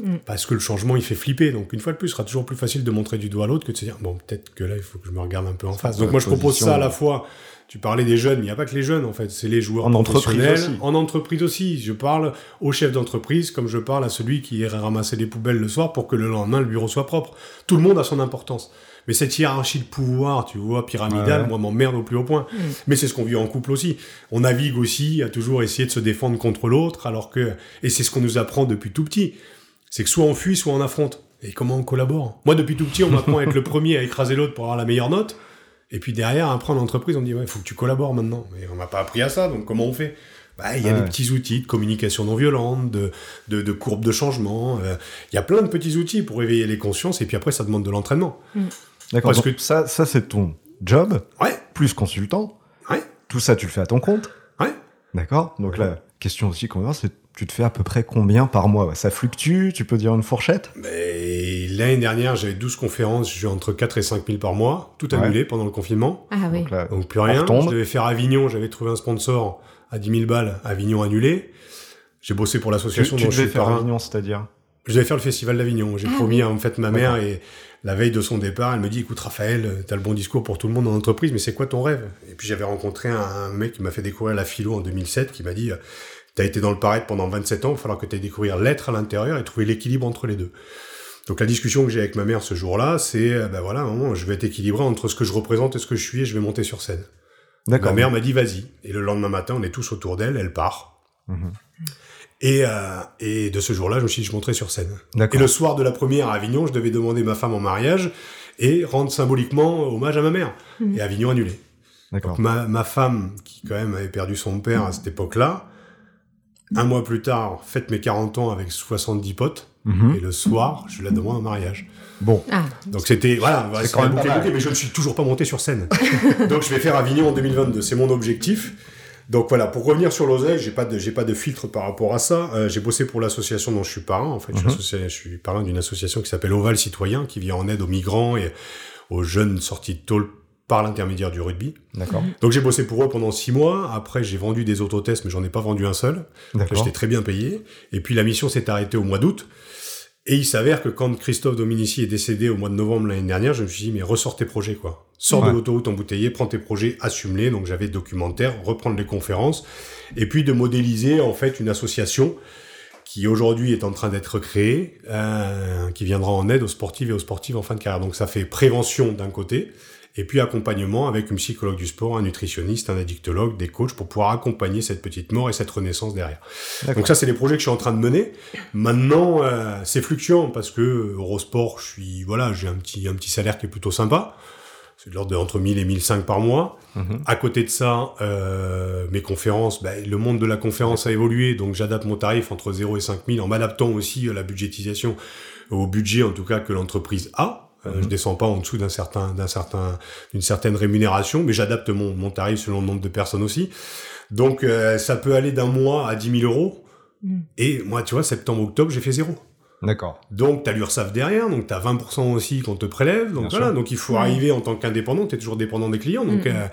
S1: Mhm. Parce que le changement, il fait flipper. Donc, une fois de plus, ce sera toujours plus facile de montrer du doigt à l'autre que de se dire, bon, peut-être que là, il faut que je me regarde un peu en face. Donc, moi, je propose ça à la fois tu parlais des jeunes, mais il n'y a pas que les jeunes en fait, c'est les joueurs
S4: en entreprise aussi.
S1: En entreprise aussi. Je parle au chef d'entreprise comme je parle à celui qui irait ramasser les poubelles le soir pour que le lendemain le bureau soit propre. Tout le monde a son importance. Mais cette hiérarchie de pouvoir, tu vois, pyramidale, moi m'emmerde au plus haut point. Mm. Mais c'est ce qu'on vit en couple aussi. On navigue aussi à toujours essayer de se défendre contre l'autre, alors que et c'est ce qu'on nous apprend depuis tout petit. C'est que soit on fuit, soit on affronte. Et comment on collabore? Moi, depuis tout petit, on m'apprend à être le premier à écraser l'autre pour avoir la meilleure note. Et puis derrière, après en entreprise, on dit, ouais, il faut que tu collabores maintenant. Mais on m'a pas appris à ça, donc comment on fait? Bah, Il y a des petits outils de communication non violente, de, de, de courbes de changement. Euh, il y a plein de petits outils pour éveiller les consciences, et puis après, ça demande de l'entraînement.
S4: Mm. D'accord, parce que ça, ça c'est ton job,
S1: ouais.
S4: plus consultant.
S1: Ouais.
S4: Tout ça, tu le fais à ton compte.
S1: Ouais.
S4: D'accord Donc la question aussi qu'on va c'est tu te fais à peu près combien par mois Ça fluctue Tu peux dire une fourchette?
S1: L'année dernière, j'avais 12 conférences, j'ai entre 4 et 5 000 par mois, tout annulé pendant le confinement.
S5: Ah oui.
S1: Donc, plus rien. Je devais faire Avignon, j'avais trouvé un sponsor à 10 000 balles, Avignon annulé. J'ai bossé pour l'association
S4: dont je suis faire Avignon, c'est-à-dire?
S1: Je devais faire le festival d'Avignon. J'ai ah promis à en fait ma mère et la veille de son départ, elle me dit écoute Raphaël, t'as le bon discours pour tout le monde en entreprise, mais c'est quoi ton rêve? Et puis j'avais rencontré un mec qui m'a fait découvrir la philo en 2007, qui m'a dit tu as été dans le paraître pendant 27 ans, il va falloir que tu aies découvrir l'être à l'intérieur et trouver l'équilibre entre les deux. Donc la discussion que j'ai avec ma mère ce jour-là, c'est, euh, ben voilà, je vais être équilibré entre ce que je représente et ce que je suis et je vais monter sur scène. D'accord. Ma mère m'a dit vas-y. Et le lendemain matin, on est tous autour d'elle, elle part. Mhm. Et, euh, et de ce jour-là, je me suis dit, je monterai sur scène. Et le soir de la première à Avignon, je devais demander ma femme en mariage et rendre symboliquement hommage à ma mère. Mhm. Et Avignon annulé. Donc ma, ma femme, qui quand même avait perdu son père à cette époque-là, un mois plus tard, fête mes 40 ans avec 70 potes. Mhm. Et le soir, je la demande en mariage.
S4: Bon.
S5: Ah.
S1: Donc c'était, voilà, c'est quand même bouclé, bouclé, mais je ne suis toujours pas monté sur scène. Donc je vais faire Avignon en 2022. C'est mon objectif. Donc voilà, pour revenir sur l'oseille, j'ai pas de, j'ai pas de filtre par rapport à ça. Euh, j'ai bossé pour l'association dont je suis parrain. En fait, je, suis mhm. je suis parrain d'une association qui s'appelle Oval Citoyen, qui vient en aide aux migrants et aux jeunes sortis de tôle par l'intermédiaire du rugby.
S4: D'accord.
S1: Donc j'ai bossé pour eux pendant six mois. Après, j'ai vendu des autotests, mais j'en ai pas vendu un seul. J'étais très bien payé. Et puis la mission s'est arrêtée au mois d'août. Et il s'avère que quand Christophe Dominici est décédé au mois de novembre l'année dernière, je me suis dit, mais ressort tes projets, quoi. Sors de l'autoroute embouteillée, prends tes projets, assume-les. Donc j'avais documentaire, reprendre les conférences, et puis de modéliser, en fait, une association qui aujourd'hui est en train d'être créée, euh, qui viendra en aide aux sportifs et aux sportives en fin de carrière. Donc ça fait prévention d'un côté, et puis accompagnement avec une psychologue du sport, un nutritionniste, un addictologue, des coachs pour pouvoir accompagner cette petite mort et cette renaissance derrière. Donc ça, c'est les projets que je suis en train de mener. Maintenant, euh, c'est fluctuant parce que Eurosport, je suis voilà, j'ai un petit un petit salaire qui est plutôt sympa. C'est de l'ordre de entre 1000 et 1005 par mois. Mhm. À côté de ça, euh, mes conférences, ben, le monde de la conférence a évolué, donc j'adapte mon tarif entre 0 et 5000 en m'adaptant aussi à la budgétisation, au budget en tout cas que l'entreprise a. Euh, je descends pas en dessous d'un certain, d'un certain, d'une certaine rémunération, mais j'adapte mon, mon tarif selon le nombre de personnes aussi. Donc euh, ça peut aller d'un mois à 10 000 euros. Mm. Et moi, tu vois, septembre-octobre, j'ai fait zéro.
S4: D'accord.
S1: Donc, tu as l'URSAF derrière, donc tu as 20% aussi qu'on te prélève. Donc voilà, donc il faut arriver en tant qu'indépendant, tu es toujours dépendant des clients. Donc, mm. euh,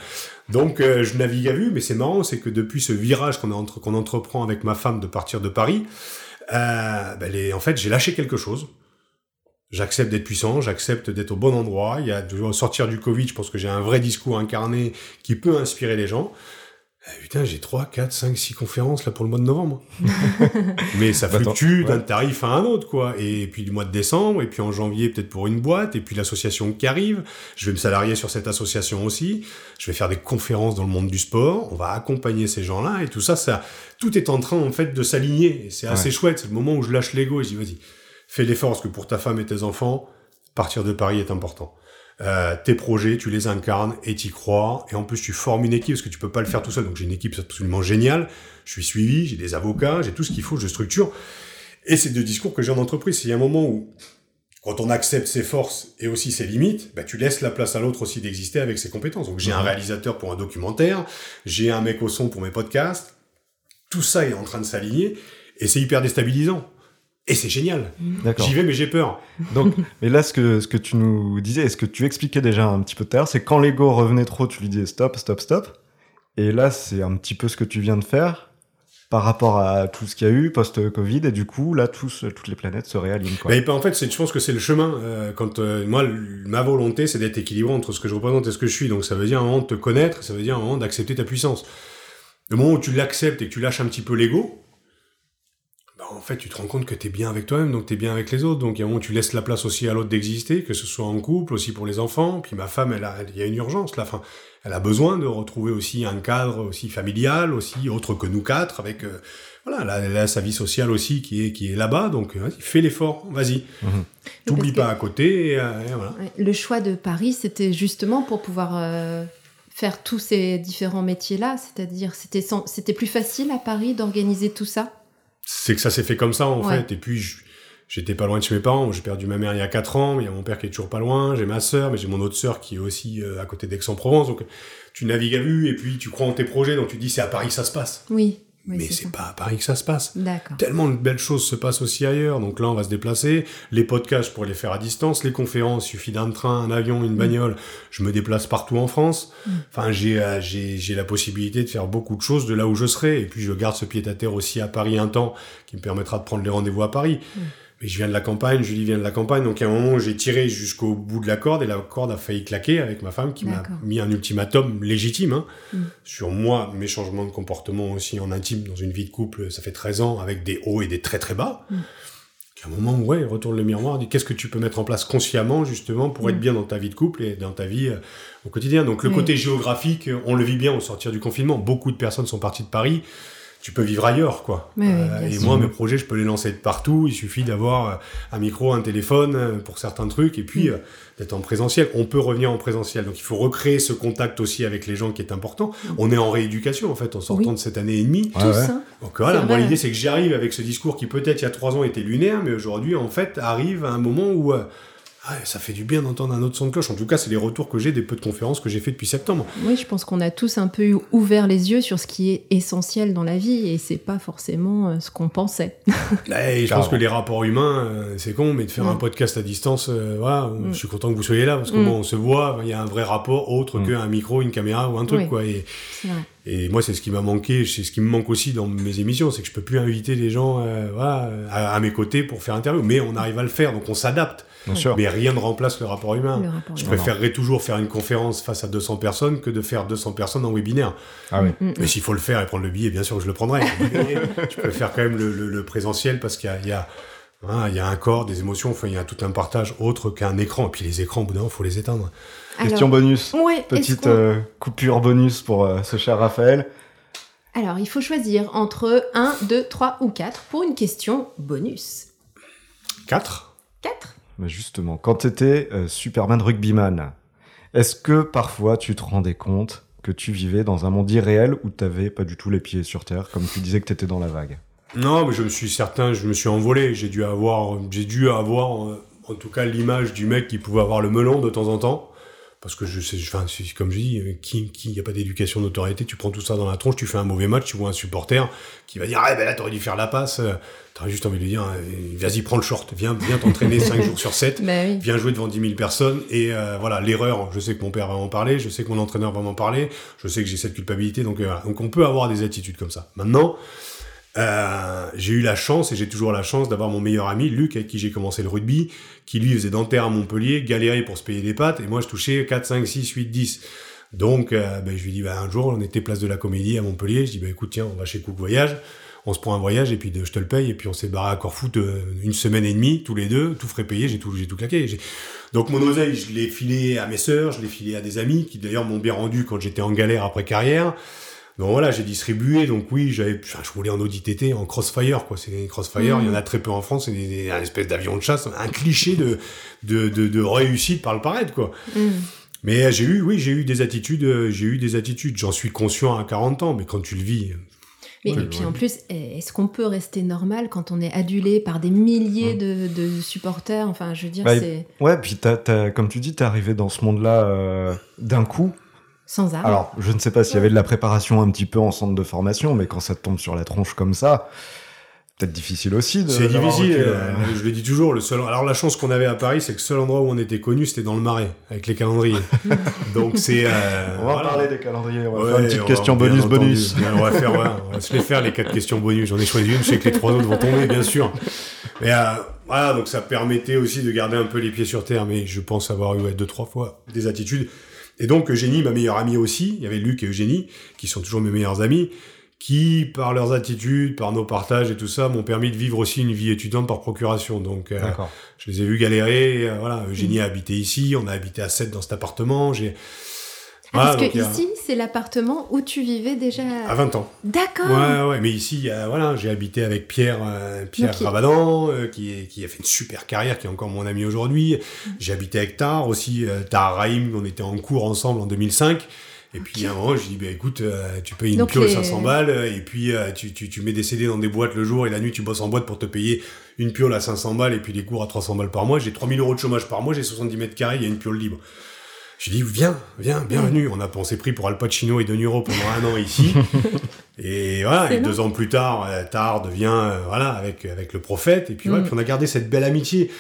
S1: donc je navigue à vue, mais c'est marrant, c'est que depuis ce virage qu'on, entre, qu'on entreprend avec ma femme de partir de Paris, euh, ben les, en fait, j'ai lâché quelque chose. J'accepte d'être puissant, j'accepte d'être au bon endroit. Il y a de sortir du Covid, je pense que j'ai un vrai discours incarné qui peut inspirer les gens. Eh, putain, j'ai 3, 4, 5, 6 conférences là pour le mois de novembre. Mais ça fluctue d'un tarif à un autre, quoi. Et puis du mois de décembre, et puis en janvier peut-être pour une boîte, et puis l'association qui arrive. Je vais me salarier sur cette association aussi. Je vais faire des conférences dans le monde du sport. On va accompagner ces gens-là, et tout ça, ça, tout est en train en fait de s'aligner. C'est assez chouette. C'est le moment où je lâche l'ego et je dis vas-y, fais l'effort parce que pour ta femme et tes enfants, partir de Paris est important. Euh, tes projets, tu les incarnes et t'y crois. Et en plus, tu formes une équipe parce que tu peux pas le faire tout seul. Donc j'ai une équipe absolument géniale. Je suis suivi, j'ai des avocats, j'ai tout ce qu'il faut, je structure. Et c'est deux discours que j'ai en entreprise. Il y a un moment où, quand on accepte ses forces et aussi ses limites, bah, tu laisses la place à l'autre aussi d'exister avec ses compétences. Donc j'ai un réalisateur pour un documentaire, j'ai un mec au son pour mes podcasts. Tout ça est en train de s'aligner et c'est hyper déstabilisant. Et c'est génial. J'y vais, mais j'ai peur.
S4: Donc, mais là, ce que, ce que tu nous disais, et ce que tu expliquais déjà un petit peu tout à l'heure, c'est quand l'ego revenait trop, tu lui disais stop, stop, stop. Et là, c'est un petit peu ce que tu viens de faire par rapport à tout ce qu'il y a eu post-Covid. Et du coup, là, tous, toutes les planètes se réalignent. Quoi.
S1: Mais en fait, je pense que c'est le chemin. Euh, quand euh, moi, ma volonté, c'est d'être équilibré entre ce que je représente et ce que je suis. Donc, ça veut dire un moment de te connaître, ça veut dire un moment d'accepter ta puissance. Le moment où tu l'acceptes et que tu lâches un petit peu l'ego, en fait, tu te rends compte que tu es bien avec toi-même, donc tu es bien avec les autres. Donc, il y a un moment où tu laisses la place aussi à l'autre d'exister, que ce soit en couple, aussi pour les enfants. Puis ma femme, elle a, il y a une urgence, là. Fin, elle a besoin de retrouver aussi un cadre aussi familial, aussi autre que nous quatre, avec, euh, voilà, elle a, sa vie sociale aussi qui est, qui est là-bas. Donc, vas-y, fais l'effort, vas-y. Mhm. T'oublies pas à côté. Euh, voilà.
S5: Le choix de Paris, c'était justement pour pouvoir euh, faire tous ces différents métiers-là. C'est-à-dire, c'était, c'était plus facile à Paris d'organiser tout ça?
S1: C'est que ça s'est fait comme ça en fait. Et puis j'étais pas loin de chez mes parents. J'ai perdu ma mère il y a 4 ans, mais il y a mon père qui est toujours pas loin. J'ai ma sœur, mais j'ai mon autre sœur qui est aussi euh, à côté d'Aix-en-Provence. Donc tu navigues à vue et puis tu crois en tes projets, donc tu dis c'est à Paris que ça se passe.
S5: Oui
S1: mais c'est pas à Paris que ça se passe. Tellement de belles choses se passent aussi ailleurs. Donc là, on va se déplacer. Les podcasts, je pourrais les faire à distance. Les conférences, il suffit d'un train, un avion, une mm. bagnole. Je me déplace partout en France. Mm. Enfin, euh, j'ai, j'ai, la possibilité de faire beaucoup de choses de là où je serai. Et puis, je garde ce pied à terre aussi à Paris un temps qui me permettra de prendre les rendez-vous à Paris. Mm je viens de la campagne, Julie vient de la campagne, donc à un moment j'ai tiré jusqu'au bout de la corde et la corde a failli claquer avec ma femme qui m'a mis un ultimatum légitime hein, mm. sur moi, mes changements de comportement aussi en intime dans une vie de couple, ça fait 13 ans avec des hauts et des très très bas. Mm. À un moment, ouais, retourne le miroir, dit qu'est-ce que tu peux mettre en place consciemment justement pour être mm. bien dans ta vie de couple et dans ta vie euh, au quotidien? Donc le côté géographique, on le vit bien au sortir du confinement. Beaucoup de personnes sont parties de Paris tu peux vivre ailleurs, quoi. Euh, et moi, mes projets, je peux les lancer de partout. Il suffit d'avoir euh, un micro, un téléphone euh, pour certains trucs, et puis mm. d'être en présentiel. On peut revenir en présentiel. Donc, il faut recréer ce contact aussi avec les gens qui est important. Mm. On est en rééducation, en fait, en sortant de cette année et demie. Donc voilà, moi, l'idée, c'est que j'y arrive avec ce discours qui peut-être il y a trois ans était lunaire, mais aujourd'hui, en fait, arrive à un moment où ah, ça fait du bien d'entendre un autre son de cloche. En tout cas, c'est les retours que j'ai des peu de conférences que j'ai fait depuis septembre.
S5: Oui, je pense qu'on a tous un peu ouvert les yeux sur ce qui est essentiel dans la vie et c'est pas forcément euh, ce qu'on pensait.
S1: et je pense que les rapports humains, euh, c'est con, mais de faire un podcast à distance, euh, voilà, mm. je suis content que vous soyez là parce que mm. on se voit, il y a un vrai rapport autre mm. qu'un micro, une caméra ou un truc, quoi. Et, et moi, c'est ce qui m'a manqué, c'est ce qui me manque aussi dans mes émissions, c'est que je peux plus inviter les gens voilà, à, à, mes côtés pour faire interview, mais on arrive à le faire, donc on s'adapte. Mais rien ne remplace le rapport humain. je préférerais toujours faire une conférence face à 200 personnes que de faire 200 personnes en webinaire.
S4: Ah oui.
S1: Mm, mm. Mais s'il faut le faire et prendre le billet, bien sûr que je le prendrai. je préfère quand même le, présentiel parce qu'il y a, hein, il y a un corps, des émotions, enfin, il y a tout un partage autre qu'un écran. Et puis les écrans, au bout d'un moment, il faut les éteindre.
S4: Question bonus. Petite euh, coupure bonus pour euh, ce cher Raphaël.
S5: Alors, il faut choisir entre 1, 2, 3 ou 4 pour une question bonus.
S1: 4
S5: 4
S4: Justement, quand tu étais euh, Superman rugbyman, est-ce que parfois tu te rendais compte que tu vivais dans un monde irréel où tu n'avais pas du tout les pieds sur terre, comme tu disais que tu étais dans la vague?
S1: Non, mais je me suis certain, je me suis envolé. J'ai dû avoir, j'ai dû avoir, euh, en tout cas, l'image du mec qui pouvait avoir le melon de temps en temps parce que je sais, enfin, comme je dis, euh, qui, qui, y a pas d'éducation d'autorité, tu prends tout ça dans la tronche, tu fais un mauvais match, tu vois un supporter qui va dire, ah, ben là, t'aurais dû faire la passe. T'aurais juste envie de lui dire, euh, vas-y, prends le short, viens, viens t'entraîner 5 jours sur 7, bah viens jouer devant 10 000 personnes. Et euh, voilà, l'erreur, je sais que mon père va m'en parler, je sais que mon entraîneur va m'en parler, je sais que j'ai cette culpabilité. Donc, donc on peut avoir des attitudes comme ça. Maintenant, Euh, j'ai eu la chance, et j'ai toujours la chance, d'avoir mon meilleur ami, Luc, avec qui j'ai commencé le rugby, qui lui faisait dentaire à Montpellier, galérait pour se payer des pattes, et moi je touchais 4, 5, 6, 8, 10. Donc euh, ben, je lui dis, ben, un jour on était place de la Comédie à Montpellier, je dis, ben, écoute, tiens, on va chez Cook Voyage, on se prend un voyage, et puis je te le paye, et puis on s'est barré à Corfou une semaine et demie, tous les deux, tout frais payé, j'ai tout, j'ai tout claqué. Donc mon oseille, je l'ai filé à mes sœurs, je l'ai filé à des amis, qui d'ailleurs m'ont bien rendu quand j'étais en galère après carrière. Donc voilà, j'ai distribué. Donc oui, j'avais, je voulais en Audi TT, en Crossfire, quoi. C'est Crossfire, il y en a très peu en France. C'est un espèce d'avion de chasse, un cliché de, de, de, réussite par le paraître, quoi. Mm. Mais j'ai eu, oui, j'ai eu des attitudes, j'ai eu des attitudes. J'en suis conscient à 40 ans, mais quand tu le vis.
S5: Mais et puis en plus, est-ce qu'on peut rester normal quand on est adulé par des milliers de, de, supporters? Enfin, je veux dire, bah, c'est.
S4: Ouais, puis comme tu dis, t'es arrivé dans ce monde-là euh, d'un coup.
S5: Sans arrêt.
S4: Alors, je ne sais pas s'il y avait de la préparation un petit peu en centre de formation, mais quand ça te tombe sur la tronche comme ça, peut-être difficile aussi.
S1: C'est difficile. Euh, je le dis toujours. Le seul. Alors la chance qu'on avait à Paris, c'est que le seul endroit où on était connu, c'était dans le Marais, avec les calendriers. Donc c'est.
S4: Euh, on va parler des calendriers. On va faire une petite question bonus bonus.
S1: on va faire. on va se les faire les quatre questions bonus. J'en ai choisi une. Je sais que les trois autres vont tomber, bien sûr. Mais euh, voilà, donc ça permettait aussi de garder un peu les pieds sur terre. Mais je pense avoir eu deux trois fois des attitudes et donc Eugénie, ma meilleure amie aussi, il y avait Luc et Eugénie, qui sont toujours mes meilleurs amis, qui, par leurs attitudes, par nos partages et tout ça, m'ont permis de vivre aussi une vie étudiante par procuration. Donc, euh, je les ai vus galérer. Euh, voilà, Eugénie a habité ici, on a habité à 7 dans cet appartement. J'ai
S5: ah, parce que ici, c'est l'appartement où tu vivais déjà.
S1: À 20 ans.
S5: D'accord.
S1: Ouais, ouais, mais ici, voilà, j'ai habité avec Pierre, euh, Pierre Rabadan, euh, qui, qui, a fait une super carrière, qui est encore mon ami aujourd'hui. Mm. J'ai habité avec Tar aussi, euh, Tar Raïm, on était en cours ensemble en 2005. Et puis à un moment, je dis, bah, écoute, tu payes une piole 500 balles, et puis tu, tu, tu, mets des CD dans des boîtes le jour, et la nuit, tu bosses en boîte pour te payer une piole à 500 balles, et puis les cours à 300 balles par mois. J'ai 3000 euros de chômage par mois, j'ai 70 mètres carrés, il y a une piole libre. J'ai dit, viens, viens, bienvenue. On a pensé pris pour Al Pacino et De Niro pendant un an ici. et voilà, et deux ans plus tard, euh, Tar devient, euh, voilà, avec, avec le prophète. Et puis, mm. puis on a gardé cette belle amitié.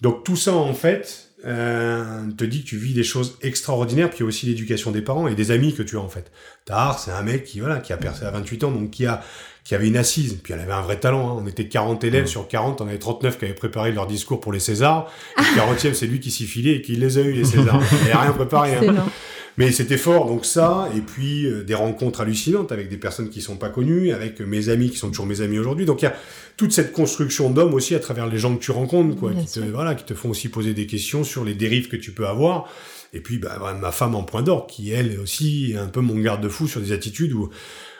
S1: Donc tout ça, en fait, euh, te dit que tu vis des choses extraordinaires, puis aussi l'éducation des parents et des amis que tu as, en fait. Tar, c'est un mec qui, voilà, qui a percé à 28 ans, donc qui a, qui avait une assise, puis elle avait un vrai talent. Hein. On était 40 élèves mmh. sur 40, on avait 39 qui avaient préparé leur discours pour les Césars. Et le 40e, c'est lui qui s'y filait et qui les a eu, les Césars. Il n'avait rien préparé. Hein. Mais c'était fort, donc ça, et puis euh, des rencontres hallucinantes avec des personnes qui sont pas connues, avec mes amis qui sont toujours mes amis aujourd'hui. Donc il y a toute cette construction d'hommes aussi à travers les gens que tu rencontres, quoi, qui te, voilà, qui te font aussi poser des questions sur les dérives que tu peux avoir. Et puis bah, ma femme en point d'or, qui elle aussi est un peu mon garde-fou sur des attitudes où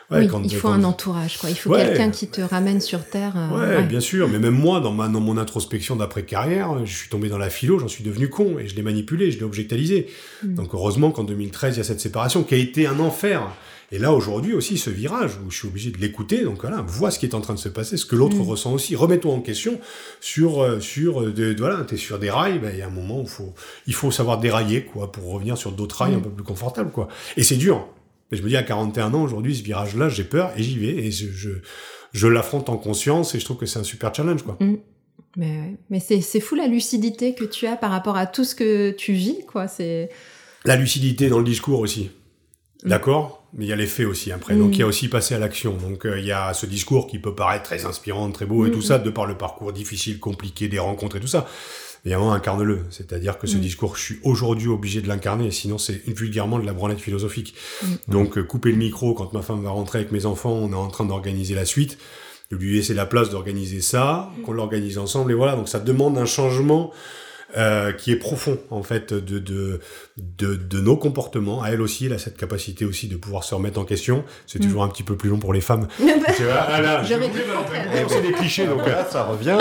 S5: oui, il faut un entourage, quoi. Il faut quelqu'un qui te ramène sur terre.
S1: Euh, ouais, bien sûr. Mais même moi, dans, ma, dans mon introspection d'après-carrière, je suis tombé dans la philo, j'en suis devenu con et je l'ai manipulé, je l'ai objectalisé. Hmm. Donc heureusement qu'en 2013, il y a cette séparation qui a été un enfer. Et là, aujourd'hui aussi, ce virage où je suis obligé de l'écouter, donc voilà, vois ce qui est en train de se passer, ce que l'autre hmm. ressent aussi. Remets-toi en question sur, euh, sur, euh, de, voilà, t'es sur des rails, ben, il y a un moment où faut, il faut savoir dérailler, quoi, pour revenir sur d'autres rails hmm. un peu plus confortables, quoi. Et c'est dur. Mais je me dis, à 41 ans, aujourd'hui, ce virage-là, j'ai peur et j'y vais. Et je, je, je l'affronte en conscience et je trouve que c'est un super challenge, quoi.
S5: Mm. Mais, mais c'est, fou la lucidité que tu as par rapport à tout ce que tu vis, quoi. C'est...
S1: La lucidité dans le discours aussi. Mm. D'accord? Mais il y a les faits aussi après. Donc il y a mm. aussi passé à l'action. Donc euh, il y a ce discours qui peut paraître très inspirant, très beau et tout ça, de par le parcours difficile, compliqué, des rencontres et tout ça évidemment, incarne-le. C'est-à-dire que ce mm. discours, je suis aujourd'hui obligé de l'incarner, sinon c'est vulgairement de la branlette philosophique. Mm. Donc, euh, couper le micro quand ma femme va rentrer avec mes enfants, on est en train d'organiser la suite, de lui laisser la place d'organiser ça, qu'on l'organise ensemble, et voilà. Donc, ça demande un changement euh, qui est profond en fait de, de, de, de, nos comportements. À elle aussi, elle a cette capacité aussi de pouvoir se remettre en question. C'est toujours un petit peu plus long pour les femmes. tu vois, ah là, c'est des clichés donc
S4: là, ça revient.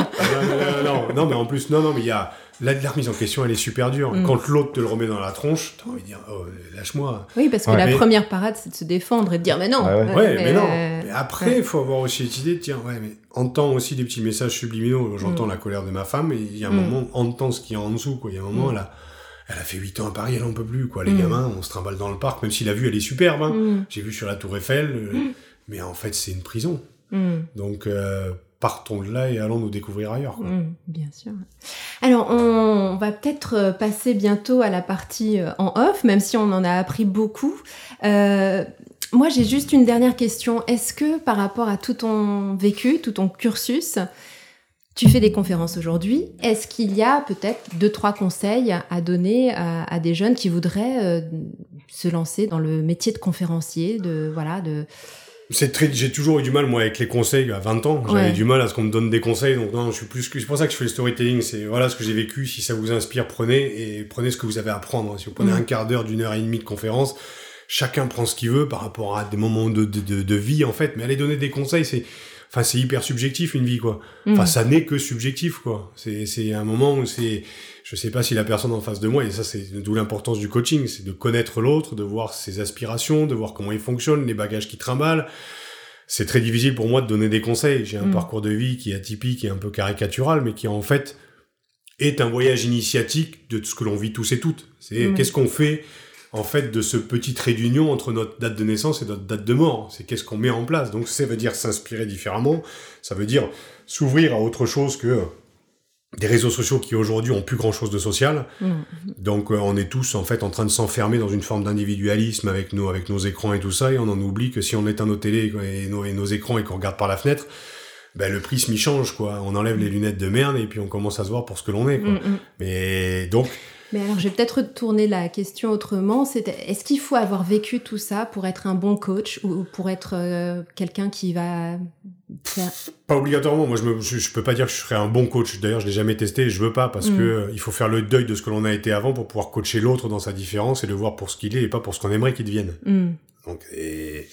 S1: non, non, mais en plus, non, non, mais il y a la, la remise en question, elle est super dure. Mm. Quand l'autre te le remet dans la tronche, t'as envie de dire, oh, lâche-moi.
S5: Oui, parce que la première parade, c'est de se défendre et de dire, mais non.
S1: ouais, mais, non. Mais après, il faut avoir aussi cette idée, tiens, ouais, mais entends aussi des petits messages subliminaux. J'entends mm. la colère de ma femme, et il y a un mm. moment, entends ce qu'il y a en dessous, quoi. Il y a un moment, là. Elle a fait 8 ans à Paris, elle en peut plus, quoi. Les gamins, on se trimballe dans le parc, même si la vue, elle est superbe. Hein. J'ai vu sur la Tour Eiffel, euh, mais en fait, c'est une prison. Donc, euh, partons de là et allons nous découvrir ailleurs.
S5: Mmh, bien sûr. Alors, on va peut-être euh, passer bientôt à la partie euh, en off, même si on en a appris beaucoup. Euh, moi, j'ai juste une dernière question. Est-ce que par rapport à tout ton vécu, tout ton cursus, tu fais des conférences aujourd'hui. Est-ce qu'il y a peut-être deux, trois conseils à donner à, des jeunes qui voudraient se lancer dans le métier de conférencier, de voilà, de
S1: c'est très, j'ai toujours eu du mal, moi, avec les conseils à 20 ans. J'avais du mal à ce qu'on me donne des conseils. Donc, non, je suis plus c'est pour ça que je fais le storytelling. C'est, voilà, ce que j'ai vécu. Si ça vous inspire, prenez et prenez ce que vous avez à apprendre. Si vous prenez mm. un quart d'heure, d'une heure et demie de conférence, chacun prend ce qu'il veut par rapport à des moments de, de, de, vie, en fait. Mais aller donner des conseils, c'est, enfin, c'est hyper subjectif, une vie, quoi. Enfin, mm. ça n'est que subjectif, quoi. C'est, c'est un moment où c'est, je sais pas si la personne en face de moi, et ça c'est d'où l'importance du coaching, c'est de connaître l'autre, de voir ses aspirations, de voir comment il fonctionne, les bagages qui trimballent. C'est très difficile pour moi de donner des conseils. J'ai un mm. parcours de vie qui est atypique et un peu caricatural, mais qui en fait est un voyage initiatique de ce que l'on vit tous et toutes. C'est mm. qu'est-ce qu'on fait en fait de ce petit trait d'union entre notre date de naissance et notre date de mort. C'est qu'est-ce qu'on met en place. Donc ça veut dire s'inspirer différemment. Ça veut dire s'ouvrir à autre chose que des réseaux sociaux qui aujourd'hui ont plus grand chose de social. Mm. Donc euh, on est tous en fait en train de s'enfermer dans une forme d'individualisme avec nos avec nos écrans et tout ça et on en oublie que si on éteint nos télés et nos, et nos écrans et qu'on regarde par la fenêtre, ben le prisme il change quoi. On enlève les lunettes de merde et puis on commence à se voir pour ce que l'on est quoi. Mm, mm. Mais donc
S5: mais alors, je vais peut-être retourner la question autrement. C'est est-ce qu'il faut avoir vécu tout ça pour être un bon coach ou pour être euh, quelqu'un qui va faire...
S1: Pas obligatoirement. Moi, je, me, je, peux pas dire que je serais un bon coach. D'ailleurs, je l'ai jamais testé. Et je veux pas parce mm. que euh, il faut faire le deuil de ce que l'on a été avant pour pouvoir coacher l'autre dans sa différence et le voir pour ce qu'il est et pas pour ce qu'on aimerait qu'il devienne. Mm. Donc, et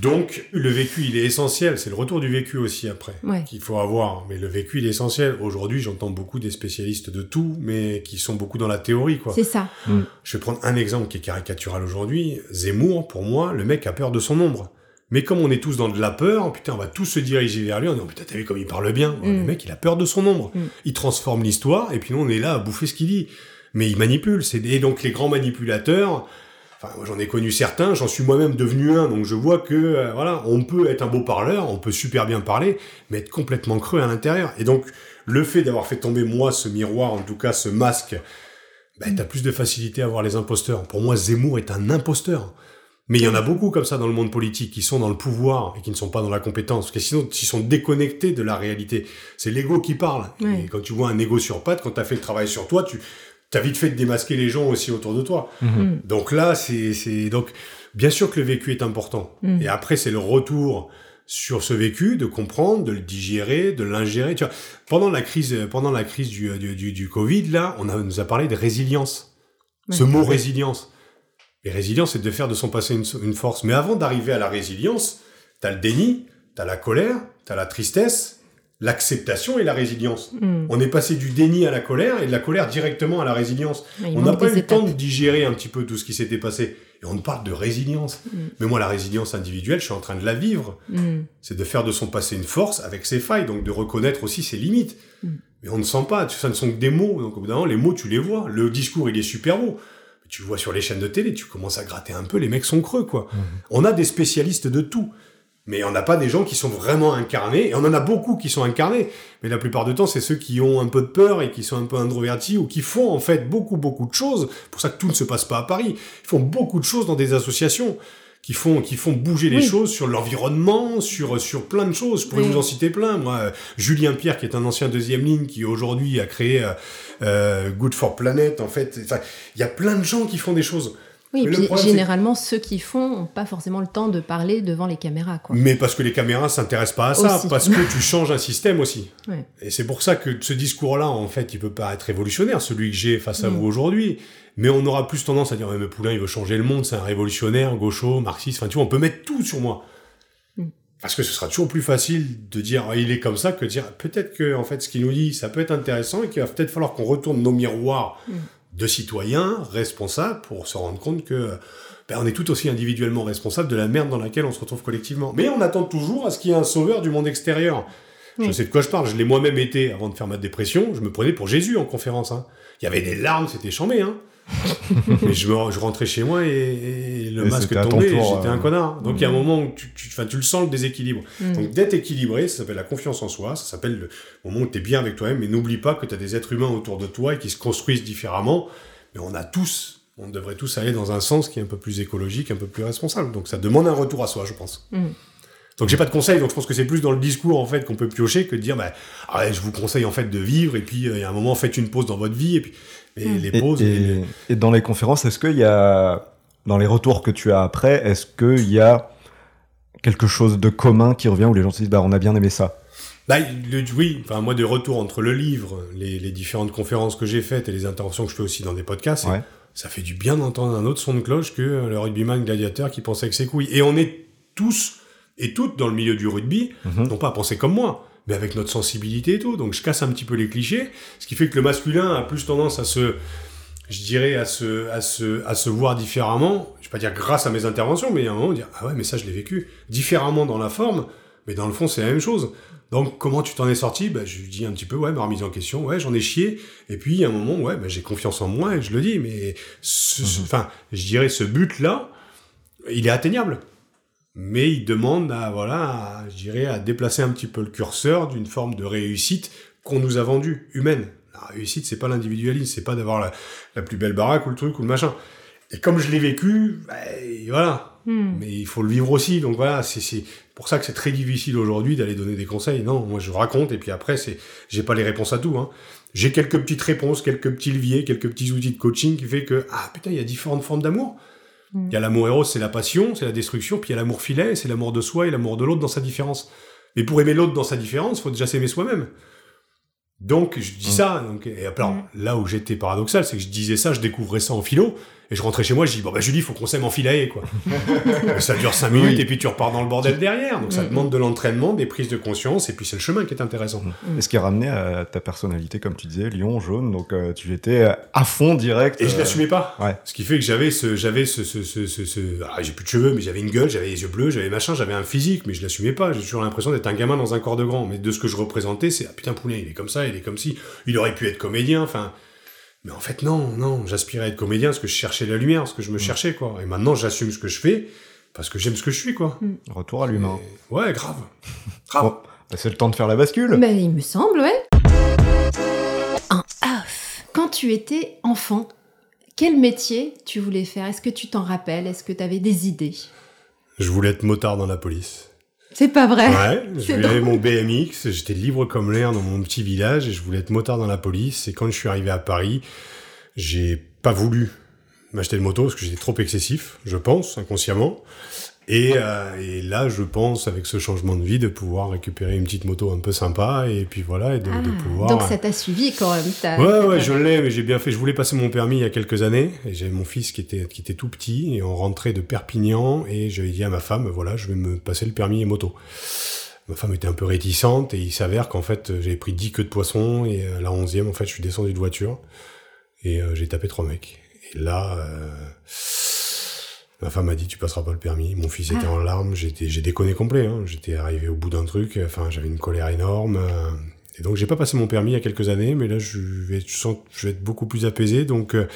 S1: donc, le vécu, il est essentiel. C'est le retour du vécu aussi après qu'il faut avoir. Mais le vécu, il est essentiel. Aujourd'hui, j'entends beaucoup des spécialistes de tout, mais qui sont beaucoup dans la théorie, quoi.
S5: C'est ça.
S1: Mm. Je vais prendre un exemple qui est caricatural aujourd'hui. Zemmour, pour moi, le mec a peur de son ombre. Mais comme on est tous dans de la peur, putain, on va tous se diriger vers lui en disant, putain, t'as vu comme il parle bien. Le mm. mec, il a peur de son ombre. Mm. Il transforme l'histoire, et puis nous, on est là à bouffer ce qu'il dit. Mais il manipule. Et donc, les grands manipulateurs, j'en ai connu certains, j'en suis moi-même devenu un, donc je vois que euh, voilà, on peut être un beau parleur, on peut super bien parler, mais être complètement creux à l'intérieur. Et donc, le fait d'avoir fait tomber moi ce miroir, en tout cas ce masque, ben, t'as plus de facilité à voir les imposteurs. Pour moi, Zemmour est un imposteur. Mais il y en a beaucoup comme ça dans le monde politique qui sont dans le pouvoir et qui ne sont pas dans la compétence, parce que sinon ils sont déconnectés de la réalité. C'est l'ego qui parle. Et quand tu vois un ego sur pattes, quand tu as fait le travail sur toi, tu t'as vite fait de démasquer les gens aussi autour de toi. Mhm. Mm. Donc là, c'est donc bien sûr que le vécu est important. Mm. Et après, c'est le retour sur ce vécu, de comprendre, de le digérer, de l'ingérer. Tu vois, pendant la crise, pendant la crise du, du, du, Covid, là, on, a, nous a parlé de résilience. Ce mot résilience. Et résilience, c'est de faire de son passé une, une force. Mais avant d'arriver à la résilience, t'as le déni, t'as la colère, t'as la tristesse, l'acceptation et la résilience. Hmm. On est passé du déni à la colère et de la colère directement à la résilience. on n'a pas eu le temps de digérer un petit peu tout ce qui s'était passé. Et on parle de résilience. Hmm. Mais moi, la résilience individuelle, je suis en train de la vivre. Hmm. C'est de faire de son passé une force avec ses failles, donc de reconnaître aussi ses limites. Mais on ne sent pas, ça ne sont que des mots. Donc au bout d'un moment, les mots, tu les vois. Le discours, il est super beau. Tu le vois sur les chaînes de télé, tu commences à gratter un peu, les mecs sont creux, quoi. On a des spécialistes de tout. Mais on n'a pas des gens qui sont vraiment incarnés, et on en a beaucoup qui sont incarnés, mais la plupart du temps, c'est ceux qui ont un peu de peur et qui sont un peu introvertis ou qui font en fait beaucoup, beaucoup de choses. pour ça que tout ne se passe pas à Paris. Ils font beaucoup de choses dans des associations qui font, qui font bouger les choses sur l'environnement, sur, sur plein de choses. Je pourrais vous en citer plein. Moi, Julien Pierre, qui est un ancien deuxième ligne, qui aujourd'hui a créé euh, euh, Good for Planet, en fait. il y a plein de gens qui font des choses.
S5: Oui, puis généralement, ceux qui font n'ont pas forcément le temps de parler devant les caméras. Quoi.
S1: Mais parce que les caméras s'intéressent pas à ça, parce que tu changes un système aussi. Et c'est pour ça que ce discours-là, en fait, il peut paraître révolutionnaire, celui que j'ai face à mm. vous aujourd'hui. Mais on aura plus tendance à dire, mais Poulain, il veut changer le monde, c'est un révolutionnaire, gaucho, marxiste, enfin, tu vois, on peut mettre tout sur moi. Mm. Parce que ce sera toujours plus facile de dire il est comme ça que de dire peut-être que en fait ce qu'il nous dit ça peut être intéressant et qu'il va peut-être falloir qu'on retourne nos miroirs mm de citoyens responsables pour se rendre compte que ben, on est tout aussi individuellement responsable de la merde dans laquelle on se retrouve collectivement. Mais on attend toujours à ce qu'il y ait un sauveur du monde extérieur. Je sais de quoi je parle, je l'ai moi-même été avant de faire ma dépression, je me prenais pour Jésus en conférence. Hein. Il y avait des larmes, c'était chambé. Hein. mais je, je, rentrais chez moi et, le masque tombait, j'étais un euh, connard. Donc il y a un mm. moment où tu, tu, tu le sens le déséquilibre. Mm. Donc d'être équilibré, ça s'appelle la confiance en soi, ça s'appelle le moment où tu es bien avec toi-même, mais n'oublie pas que tu as des êtres humains autour de toi et qui se construisent différemment. Mais on a tous on devrait tous aller dans un sens qui est un peu plus écologique, un peu plus responsable. Donc ça demande un retour à soi, je pense. Mm. Donc j'ai pas de conseils, donc je pense que c'est plus dans le discours en fait qu'on peut piocher que de dire bah ah je vous conseille en fait de vivre et puis euh, il y a un moment faites une pause dans votre vie et puis
S4: mm. les pauses. Et, dans les conférences, est-ce qu'il y a dans les retours que tu as après, est-ce qu'il y a quelque chose de commun qui revient où les gens se disent bah on a bien aimé ça?
S1: Bah, oui, enfin moi de retour entre le livre, les, différentes conférences que j'ai faites et les interventions que je fais aussi dans des podcasts, ça fait du bien d'entendre un autre son de cloche que le rugbyman gladiateur qui pensait que c'est couilles. Et on est tous et toutes dans le milieu du rugby, mhm. non pas à penser comme moi, mais avec notre sensibilité et tout. Donc je casse un petit peu les clichés, ce qui fait que le masculin a plus tendance à se, je dirais, à se, à se, à se voir différemment. Je vais pas dire grâce à mes interventions, mais à un moment dire ah ouais, mais ça je l'ai vécu différemment dans la forme, mais dans le fond c'est la même chose. Donc, comment tu t'en es sorti? Bah, Je lui dis un petit peu, ouais, ma remise en question, ouais, j'en ai chié. Et puis, à un moment, ouais, bah, j'ai confiance en moi et je le dis. Mais, mhm. enfin, je dirais, ce but-là, il est atteignable. Mais il demande à, voilà, je dirais, à déplacer un petit peu le curseur d'une forme de réussite qu'on nous a vendue, humaine. La réussite, c'est pas l'individualisme, c'est pas d'avoir la, plus belle baraque ou le truc ou le machin. Et comme je l'ai vécu, bah, voilà. Hmm. Mais il faut le vivre aussi. Donc voilà, c'est pour ça que c'est très difficile aujourd'hui d'aller donner des conseils. Non, moi je raconte et puis après c'est, j'ai pas les réponses à tout. Hein. J'ai quelques petites réponses, quelques petits leviers, quelques petits outils de coaching qui fait que ah putain il y a différentes formes d'amour. Mm. Il y a l'amour héros, c'est la passion, c'est la destruction, puis il y a l'amour filet, c'est l'amour de soi et l'amour de l'autre dans sa différence. Mais pour aimer l'autre dans sa différence, faut déjà s'aimer soi-même. Donc je dis mm. ça. Donc, et alors, mm. là où j'étais paradoxal, c'est que je disais ça, je découvrais ça en philo, et je rentrais chez moi, je dis, bon, bah, Julie, faut qu'on s'aime en quoi. ça dure cinq minutes, et puis tu repars dans le bordel derrière. Donc, ça mm, demande mm. de l'entraînement, des prises de conscience, et puis c'est le chemin qui est intéressant.
S4: Mm. Et ce qui est ramené à ta personnalité, comme tu disais, lion, jaune, donc euh, tu étais à fond direct.
S1: Et je l'assumais pas. Ouais. Ce qui fait que j'avais ce, j'avais ce, ce, ce, ce, ah, j'ai plus de cheveux, mais j'avais une gueule, j'avais les yeux bleus, j'avais machin, j'avais un physique, mais je l'assumais pas. J'ai toujours l'impression d'être un gamin dans un corps de grand. Mais de ce que je représentais, c'est, ah putain, poulet, il est comme ça, il est comme si, il aurait pu être comédien, enfin, mais en fait, non, non, j'aspirais à être comédien parce que je cherchais la lumière, parce que je me mm. cherchais, quoi. Et maintenant, j'assume ce que je fais parce que j'aime ce que je suis, quoi. Mm.
S4: Retour à l'humain.
S1: Ouais, grave. grave.
S4: Bah, c'est le temps de faire la bascule.
S5: Mais il me semble, ouais. En off. Quand tu étais enfant, quel métier tu voulais faire? Est-ce que tu t'en rappelles? Est-ce que tu avais des idées?
S1: Je voulais être motard dans la police.
S5: C'est pas vrai.
S1: Ouais, j'avais mon BMX, j'étais libre comme l'air dans mon petit village et je voulais être motard dans la police. Et quand je suis arrivé à Paris, j'ai pas voulu m'acheter de moto parce que j'étais trop excessif, je pense, inconsciemment. Et, euh, et, là, je pense, avec ce changement de vie, de pouvoir récupérer une petite moto un peu sympa, et puis voilà, et de, de ah, pouvoir...
S5: Donc ça t'a suivi quand même
S1: Ouais, ouais, je l'ai, mais j'ai bien fait. Je voulais passer mon permis il y a quelques années, et j'avais mon fils qui était, qui était tout petit, et on rentrait de Perpignan, et j'avais dit à ma femme, voilà, je vais me passer le permis et moto. Ma femme était un peu réticente, et il s'avère qu'en fait, j'avais pris 10 queues de poisson, et à la 11e, en fait, je suis descendu de voiture, et euh, j'ai tapé trois mecs. Et là... Euh, Ma femme m'a dit tu passeras pas le permis. Mon fils était ah. en larmes. J'étais, j'ai déconné complet. Hein. J'étais arrivé au bout d'un truc. Enfin, j'avais une colère énorme. Euh. Et donc j'ai pas passé mon permis il y a quelques années, mais là je vais, je sens, je vais être beaucoup plus apaisé. Donc euh,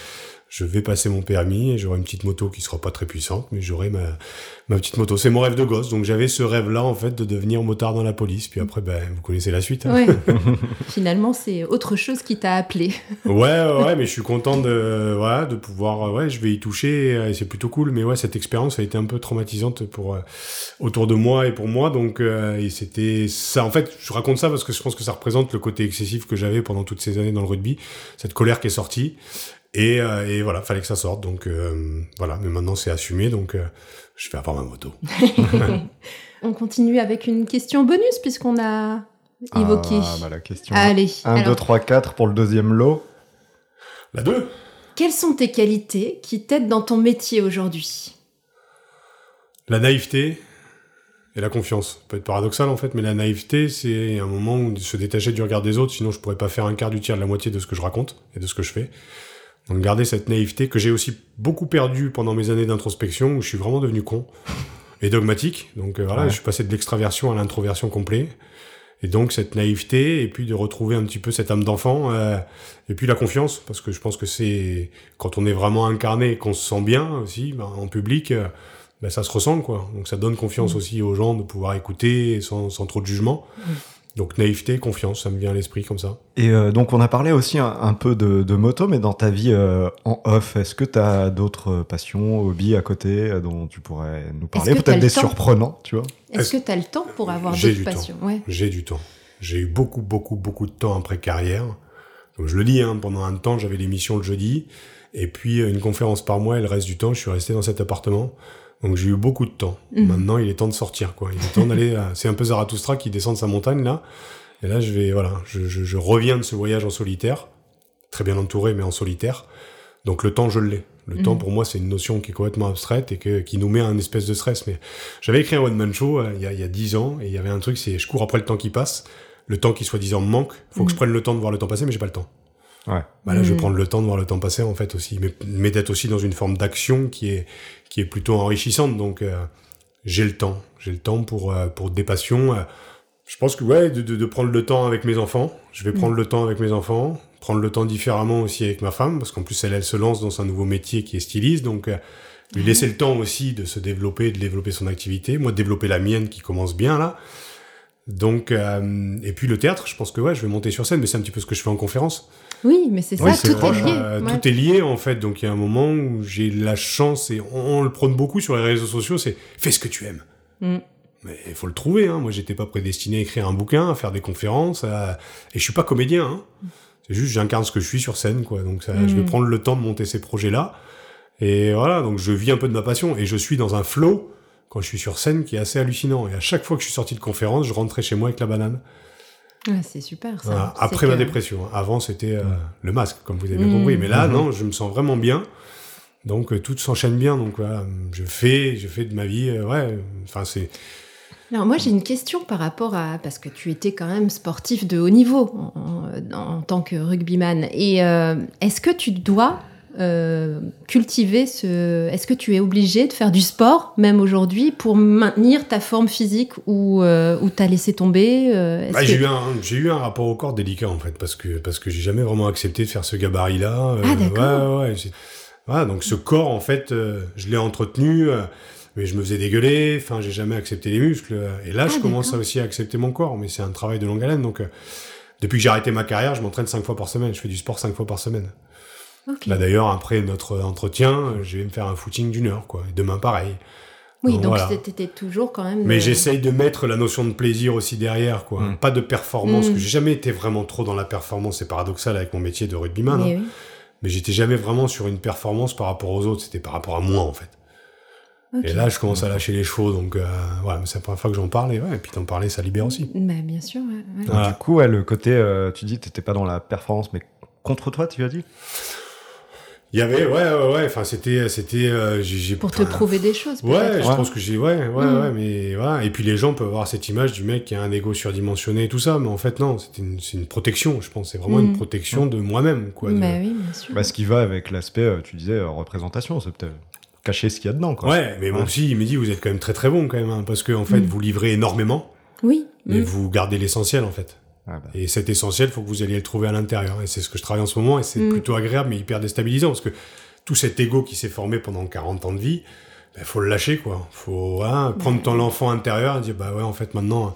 S1: je vais passer mon permis et j'aurai une petite moto qui sera pas très puissante, mais j'aurai ma, ma petite moto. C'est mon rêve de gosse. Donc j'avais ce rêve-là, en fait, de devenir motard dans la police. Puis après, ben, vous connaissez la suite.
S5: Hein. Finalement, c'est autre chose qui t'a appelé.
S1: ouais, ouais, mais je suis content de, voilà, de pouvoir, ouais, je vais y toucher et c'est plutôt cool. Mais ouais, cette expérience a été un peu traumatisante pour, euh, autour de moi et pour moi. Donc, euh, et c'était ça. En fait, je raconte ça parce que je pense que ça représente le côté excessif que j'avais pendant toutes ces années dans le rugby. Cette colère qui est sortie. Et, euh, et, voilà, fallait que ça sorte. Donc euh, voilà, mais maintenant c'est assumé, donc euh, je vais avoir ma moto.
S5: on continue avec une question bonus puisqu'on a évoqué.
S4: Ah, bah la question. Allez. 1, 2, 3, 4 pour le deuxième lot.
S1: La 2.
S5: Quelles sont tes qualités qui t'aident dans ton métier aujourd'hui?
S1: La naïveté et la confiance. Ça peut être paradoxal en fait, mais la naïveté, c'est un moment où se détacher du regard des autres, sinon je pourrais pas faire un quart du tiers de la moitié de ce que je raconte et de ce que je fais. Donc garder cette naïveté que j'ai aussi beaucoup perdue pendant mes années d'introspection où je suis vraiment devenu con et dogmatique. Donc euh, voilà, je suis passé de l'extraversion à l'introversion complet. Et donc cette naïveté et puis de retrouver un petit peu cette âme d'enfant euh, et puis la confiance parce que je pense que c'est quand on est vraiment incarné qu'on se sent bien aussi ben, en public euh, ben, ça se ressent quoi donc ça donne confiance mmh. aussi aux gens de pouvoir écouter sans, sans trop de jugement mmh. Donc naïveté, confiance, ça me vient à l'esprit comme ça.
S4: Et euh, donc on a parlé aussi un, peu de, moto, mais dans ta vie euh, en off, est-ce que tu as d'autres passions, hobbies à côté euh, dont tu pourrais nous parler? Peut-être des surprenants, tu vois?
S5: Est-ce que tu as le temps pour avoir d'autres passions?
S1: J'ai du temps. J'ai eu beaucoup, beaucoup, beaucoup de temps après carrière. Comme je le dis, hein, pendant un temps, j'avais l'émission le jeudi. Et puis une conférence par mois, et le reste du temps, je suis resté dans cet appartement. Donc j'ai eu beaucoup de temps. Mhm. Maintenant, il est temps de sortir, quoi. Il est temps d'aller. C'est un peu Zarathustra qui descend de sa montagne là. Et là, je vais, voilà, je, je, je, reviens de ce voyage en solitaire, très bien entouré, mais en solitaire. Donc le temps, je l'ai. Le mhm. temps, pour moi, c'est une notion qui est complètement abstraite et que, qui nous met un espèce de stress. Mais j'avais écrit un one man show euh, il, y a, il y a 10 ans et il y avait un truc, c'est je cours après le temps qui passe. Le temps qui soi-disant me manque. Faut que je mhm. prenne le temps de voir le temps passer, mais j'ai pas le temps.
S4: Ouais.
S1: Bah là, je vais prendre le temps de voir le temps passer en fait aussi, mais, mais d'être aussi dans une forme d'action qui est qui est plutôt enrichissante. Donc, euh, j'ai le temps. J'ai le temps pour, euh, pour des passions. Euh, je pense que, ouais, de, de, prendre le temps avec mes enfants. Je vais prendre mm. le temps avec mes enfants. Prendre le temps différemment aussi avec ma femme, parce qu'en plus, elle, elle se lance dans un nouveau métier qui est styliste. Donc, lui laisser le temps aussi de se développer, de développer son activité. Moi, de développer la mienne qui commence bien, là. Donc, et puis le théâtre, je pense que ouais, je vais monter sur scène, mais c'est un petit peu ce que je fais en conférence.
S5: Oui, mais c'est ça, tout est lié.
S1: Euh, tout est lié en fait. Donc il y a un moment où j'ai la chance et on, le prône beaucoup sur les réseaux sociaux, c'est fais ce que tu aimes. Mm. Mais il faut le trouver. Hein. Moi, j'étais pas prédestiné à écrire un bouquin, à faire des conférences, et je suis pas comédien. Hein. C'est juste j'incarne ce que je suis sur scène, quoi. Donc ça, je vais mm. prendre le temps de monter ces projets-là. Et voilà, donc je vis un peu de ma passion et je suis dans un flow quand je suis sur scène qui est assez hallucinant. Et à chaque fois que je suis sorti de conférence, je rentrais chez moi avec la banane
S5: c'est super ça.
S1: Après ma dépression. Avant, c'était euh, le masque, comme vous avez compris. Mais là, mmh. non, je me sens vraiment bien. Donc euh, tout s'enchaîne bien. Donc voilà, je fais, je fais de ma vie. Euh, ouais, enfin c'est.
S5: Alors moi j'ai une question par rapport à parce que tu étais quand même sportif de haut niveau en, en tant que rugbyman et est-ce que tu dois euh, cultiver ce. Est-ce que tu es obligé de faire du sport, même aujourd'hui, pour maintenir ta forme physique ou, euh, ou t'as laissé tomber
S1: euh, bah, J'ai eu, un, eu un rapport au corps délicat, en fait, parce que, parce que j'ai jamais vraiment accepté de faire ce gabarit-là.
S5: ah, d'accord.
S1: Ouais, ouais, donc ce corps, en fait, je l'ai entretenu mais je me faisais dégueuler, enfin j'ai jamais accepté les muscles, et là ah, je commence aussi à accepter mon corps, mais c'est un travail de longue haleine, donc depuis que j'ai arrêté ma carrière, je m'entraîne cinq fois par semaine, je fais du sport cinq fois par semaine. Là d'ailleurs, après notre entretien, je vais me faire un footing d'une heure, quoi. demain, pareil.
S5: Oui, donc, c'était toujours quand même.
S1: Mais j'essaye de mettre la notion de plaisir aussi derrière, quoi. Mm. Pas de performance, mm. que j'ai jamais été vraiment trop dans la performance. C'est paradoxal avec mon métier de rugbyman. Mais, hein. mais j'étais jamais vraiment sur une performance par rapport aux autres. C'était par rapport à moi, en fait. Et là, je commence à lâcher les chevaux, donc euh, voilà, c'est la première fois que j'en parle, et, ouais, et puis t'en parler, ça libère aussi.
S5: Bah, bien sûr.
S4: Du coup, le côté, euh, tu dis, t'étais pas dans la performance, mais contre toi, tu as dit?
S1: Il y avait, ouais, ouais, ouais. Enfin, c'était, c'était. Euh,
S5: pour te prouver des choses.
S1: Ouais, je pense que j'ai, ouais, ouais, mm. ouais, mais voilà. Et puis les gens peuvent avoir cette image du mec qui a un ego surdimensionné et tout ça, mais en fait non, c'est une, une, protection. Je pense, c'est vraiment une mm. protection de moi-même, quoi.
S5: Bah oui, bien sûr.
S4: Bah, ce qui va avec l'aspect, euh, tu disais, euh, représentation, c'est peut-être cacher ce qu'il y a dedans, quoi.
S1: Ouais, mais bon, si, il me dit, vous êtes quand même très très bon quand même, hein, parce que en fait, mm. vous livrez énormément.
S5: Oui.
S1: Mais vous gardez l'essentiel, en fait. Ah bah. Et cet essentiel, faut que vous alliez le trouver à l'intérieur. Et c'est ce que je travaille en ce moment, et c'est plutôt agréable, mais hyper déstabilisant, parce que tout cet ego qui s'est formé pendant 40 ans de vie, il ben, faut le lâcher, quoi. Faut hein, prendre ton enfant intérieur et dire, bah ouais, en fait, maintenant,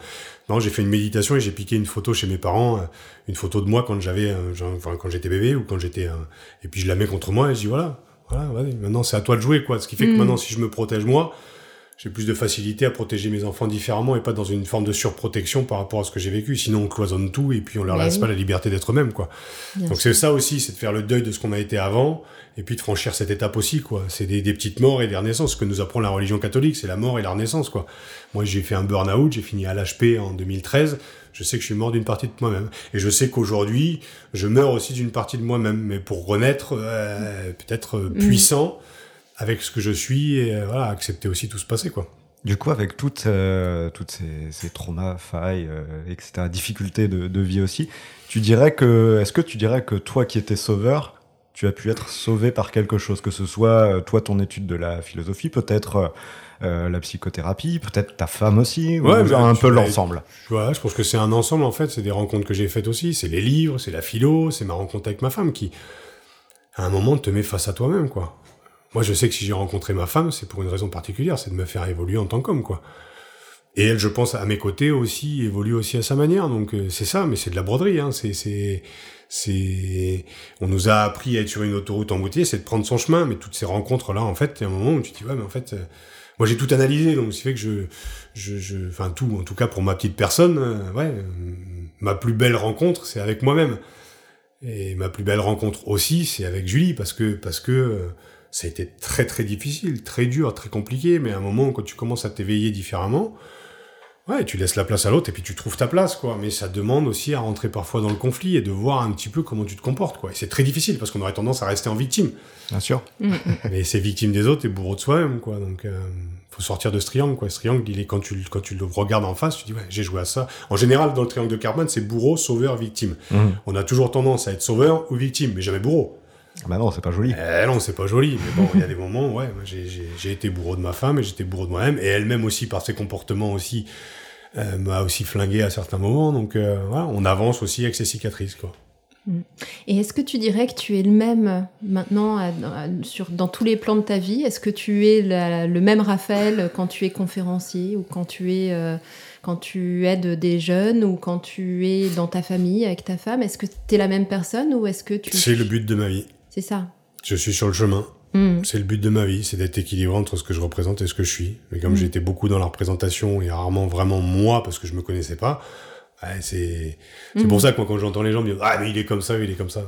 S1: non, j'ai fait une méditation et j'ai piqué une photo chez mes parents, euh, une photo de moi quand j'avais, euh, enfin, quand j'étais bébé ou quand j'étais, euh, et puis je la mets contre moi et je dis, voilà, voilà, maintenant c'est à toi de jouer, quoi. Ce qui fait que mm. maintenant, si je me protège moi, j'ai plus de facilité à protéger mes enfants différemment et pas dans une forme de surprotection par rapport à ce que j'ai vécu. Sinon, on cloisonne tout et puis on leur laisse pas la liberté d'être eux-mêmes, quoi. Donc c'est ça aussi, c'est de faire le deuil de ce qu'on a été avant et puis de franchir cette étape aussi, quoi. C'est des, petites morts et des renaissances. Ce que nous apprend la religion catholique, c'est la mort et la renaissance, quoi. Moi, j'ai fait un burn-out, j'ai fini à l'HP en 2013. Je sais que je suis mort d'une partie de moi-même. Et je sais qu'aujourd'hui, je meurs aussi d'une partie de moi-même. Mais pour renaître, euh, peut-être euh, mm. puissant, avec ce que je suis, et euh, voilà, accepter aussi tout ce passé, quoi.
S4: Du coup, avec toutes, toutes ces, ces, traumas, failles, etc., difficultés de, de, vie aussi, tu dirais que, est-ce que tu dirais que toi qui étais sauveur, tu as pu être sauvé par quelque chose, que ce soit euh, toi ton étude de la philosophie, peut-être euh, euh, la psychothérapie, peut-être ta femme aussi,
S1: ouais,
S4: un peu l'ensemble?
S1: Ouais, je pense que c'est un ensemble en fait, c'est des rencontres que j'ai faites aussi, c'est les livres, c'est la philo, c'est ma rencontre avec ma femme qui, à un moment, te met face à toi-même, quoi. Moi, je sais que si j'ai rencontré ma femme, c'est pour une raison particulière, c'est de me faire évoluer en tant qu'homme, quoi. Et elle, je pense, à mes côtés aussi, évolue aussi à sa manière. Donc euh, c'est ça, mais c'est de la broderie. Hein. C'est, c'est, c'est, on nous a appris à être sur une autoroute embouteillée, c'est de prendre son chemin. Mais toutes ces rencontres là, en fait, il y a un moment où tu te dis ouais, mais en fait, euh, moi j'ai tout analysé, donc c'est fait que je, je, je, enfin tout, en tout cas pour ma petite personne, euh, ouais, ma plus belle rencontre, c'est avec moi-même. Et ma plus belle rencontre aussi, c'est avec Julie, parce que, parce que ça a été très très difficile, très dur, très compliqué. Mais à un moment, quand tu commences à t'éveiller différemment, Ouais, tu laisses la place à l'autre et puis tu trouves ta place, quoi. Mais ça demande aussi à rentrer parfois dans le conflit et de voir un petit peu comment tu te comportes, quoi. Et c'est très difficile parce qu'on aurait tendance à rester en victime.
S4: Bien sûr.
S5: Mm,
S1: Mais c'est victime des autres et bourreau de soi-même, quoi. Donc, euh, faut sortir de ce triangle, quoi. Ce triangle, il est quand tu, quand tu le regardes en face, tu dis, ouais, j'ai joué à ça. En général, dans le triangle de Carbone, c'est bourreau, sauveur, victime.
S4: Mhm.
S1: On a toujours tendance à être sauveur ou victime, mais jamais bourreau.
S4: Bah non, c'est pas joli.
S1: Eh non, c'est pas joli. Mais bon, il y a des moments, ouais, j'ai- été bourreau de ma femme et j'étais bourreau de moi-même. Et elle-même aussi, par ses comportements aussi, euh, m'a aussi flingué à certains moments. Donc euh, voilà, on avance aussi avec ses cicatrices, quoi.
S5: Et est-ce que tu dirais que tu es le même maintenant à- à- sur, dans tous les plans de ta vie? Est-ce que tu es la- le même Raphaël quand tu es conférencier ou quand tu es euh, quand tu aides des jeunes ou quand tu es dans ta famille avec ta femme? Est-ce que tu es la même personne ou est-ce que tu
S1: C'est le but de ma vie.
S5: C'est ça.
S1: Je suis sur le chemin.
S5: Mm.
S1: C'est le but de ma vie, c'est d'être équilibré entre ce que je représente et ce que je suis. Mais comme
S5: Mm.
S1: j'étais beaucoup dans la représentation et rarement vraiment moi parce que je me connaissais pas, c'est c'est
S5: Mm.
S1: pour ça que moi quand j'entends les gens me dire ah mais il est comme ça, il est comme ça.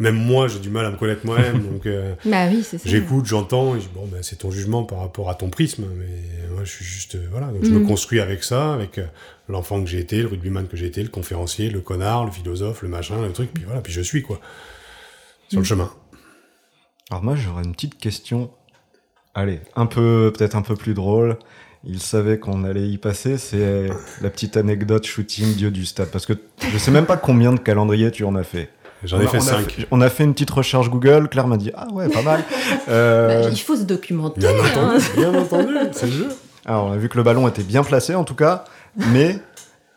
S1: Même moi j'ai du mal à me connaître moi-même donc. euh,
S5: Bah oui.
S1: J'écoute, j'entends, et je dis, bon, ben, c'est ton jugement par rapport à ton prisme, mais moi, je suis juste, euh, voilà, donc je me construis avec ça, avec euh, l'enfant que j'ai été, le rugbyman que j'ai été, le conférencier, le connard, le philosophe, le machin, le truc, puis voilà, puis je suis, quoi. Sur le chemin.
S4: Alors moi, j'aurais une petite question. Allez, un peu, peut-être un peu plus drôle. Il savait qu'on allait y passer. C'est la petite anecdote shooting Dieu du stade. Parce que je sais même pas combien de calendriers tu en as fait.
S1: J'en
S4: On
S1: ai
S4: a-
S1: fait
S4: on a
S1: cinq.
S4: fait- on a fait une petite recherche Google. Claire m'a dit Ah ouais, pas mal. Euh,
S5: Bah, il faut se documenter.
S1: Bien
S5: hein.
S1: entendu, bien entendu, c'est le jeu.
S4: alors, on a vu que le ballon était bien placé en tout cas. Mais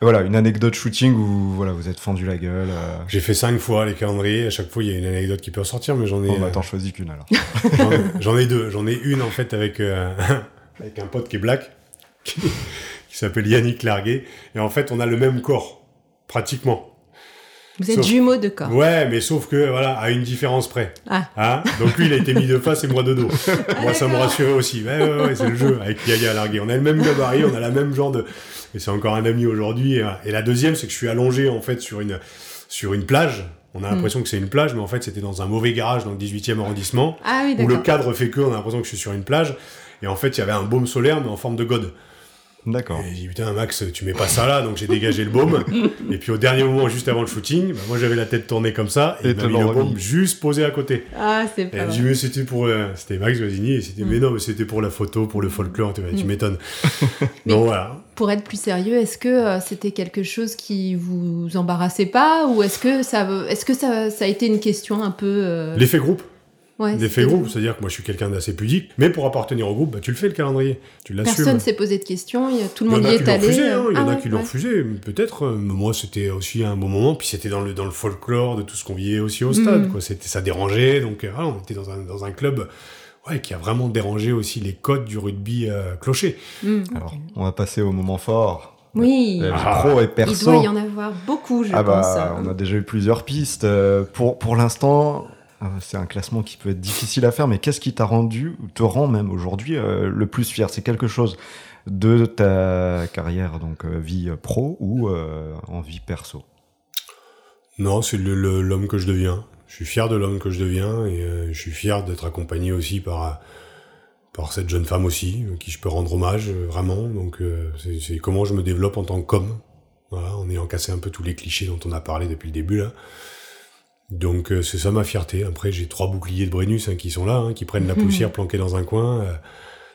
S4: voilà, une anecdote shooting où voilà, vous êtes fendu la gueule. euh.
S1: J'ai fait cinq fois les calendriers, à chaque fois, il y a une anecdote qui peut ressortir, mais j'en ai,
S4: Bon, bah,
S1: euh,
S4: t'en choisis qu'une alors.
S1: j'en ai- j'en ai deux. J'en ai une, en fait, avec, euh, avec un pote qui est black, qui, qui s'appelle Yannick Larguet, et en fait, on a le même corps, pratiquement.
S5: Vous êtes
S1: Sauf-
S5: jumeaux de corps.
S1: Ouais, mais sauf que, voilà, à une différence près.
S5: Ah.
S1: Hein? Donc lui, il a été mis de face et moi de dos. moi, ça me rassurait aussi. Ouais, ouais, ouais, c'est le jeu avec Yaya Largué. On a le même gabarit, on a la même genre de... Et c'est encore un ami aujourd'hui. Et, voilà. Et la deuxième, c'est que je suis allongé, en fait, sur une, sur une plage. On a
S5: Hmm.
S1: l'impression que c'est une plage, mais en fait, c'était dans un mauvais garage dans le 18e arrondissement,
S5: Ah oui,
S1: où le cadre fait que, on a l'impression que je suis sur une plage. Et en fait, il y avait un baume solaire, mais en forme de gode.
S4: D'accord.
S1: Et j'ai dit, putain, Max, tu mets pas ça là, donc j'ai dégagé le baume. et puis au dernier moment, juste avant le shooting, bah, moi j'avais la tête tournée comme ça, et,
S4: Et
S1: il m'a
S4: te
S1: mis
S4: l'ont
S1: le baume juste posé à côté.
S5: Ah, c'est
S1: Et
S5: pas
S1: elle
S5: vrai.
S1: dit, mais c'était pour, euh, c'était Max Guazzini, et c'était, mais non, mais c'était pour la photo, pour le folklore, tu,
S5: Mm.
S1: m'étonnes. Donc voilà.
S5: Pour être plus sérieux, est-ce que euh, c'était quelque chose qui vous embarrassait pas ou est-ce que ça, est-ce que ça, ça a été une question un peu euh,
S1: L'effet groupe?
S5: Ouais, c'était-
S1: groupe, c'est-à-dire que moi je suis quelqu'un d'assez pudique, mais pour appartenir au groupe, bah, tu le fais le calendrier. Tu l'assumes.
S5: Personne s'est posé de questions, il y a- tout le
S1: Il y en
S5: monde
S1: a
S5: y
S1: qui
S5: est
S1: l'ont
S5: allé.
S1: refusé, hein, il y
S5: Ah
S1: en a
S5: ouais,
S1: qui l'ont
S5: ouais.
S1: refusé, peut-être. euh, mais moi, c'était aussi un bon moment, puis c'était dans le, dans le folklore de tout ce qu'on vivait aussi au stade,
S5: Mm.
S1: quoi. C'était, ça dérangeait, donc euh, voilà, on était dans un, dans un club ouais, qui a vraiment dérangé aussi les codes du rugby euh, clocher.
S5: Mm.
S4: Alors, on va passer au moment fort.
S5: Oui,
S4: vie
S1: Ah.
S4: pro et
S5: il
S4: perso.
S5: doit y en avoir beaucoup, je
S4: Ah
S5: pense.
S4: bah, on a déjà eu plusieurs pistes. Euh, pour pour l'instant, euh, c'est un classement qui peut être difficile à faire, mais qu'est-ce qui t'a rendu, ou te rend même aujourd'hui, euh, le plus fier? C'est quelque chose de ta carrière, donc euh, vie pro ou euh, en vie perso?
S1: Non, c'est l'homme que je deviens. Je suis fier de l'homme que je deviens et euh, je suis fier d'être accompagné aussi par euh, cette jeune femme aussi, euh, qui je peux rendre hommage euh, vraiment. Euh, c'est comment je me développe en tant qu'homme, en ayant cassé un peu tous les clichés dont on a parlé depuis le début là. Donc euh, c'est ça ma fierté. Après j'ai trois boucliers de Brennus hein, qui sont là, hein, qui prennent la poussière planquée dans un coin. euh,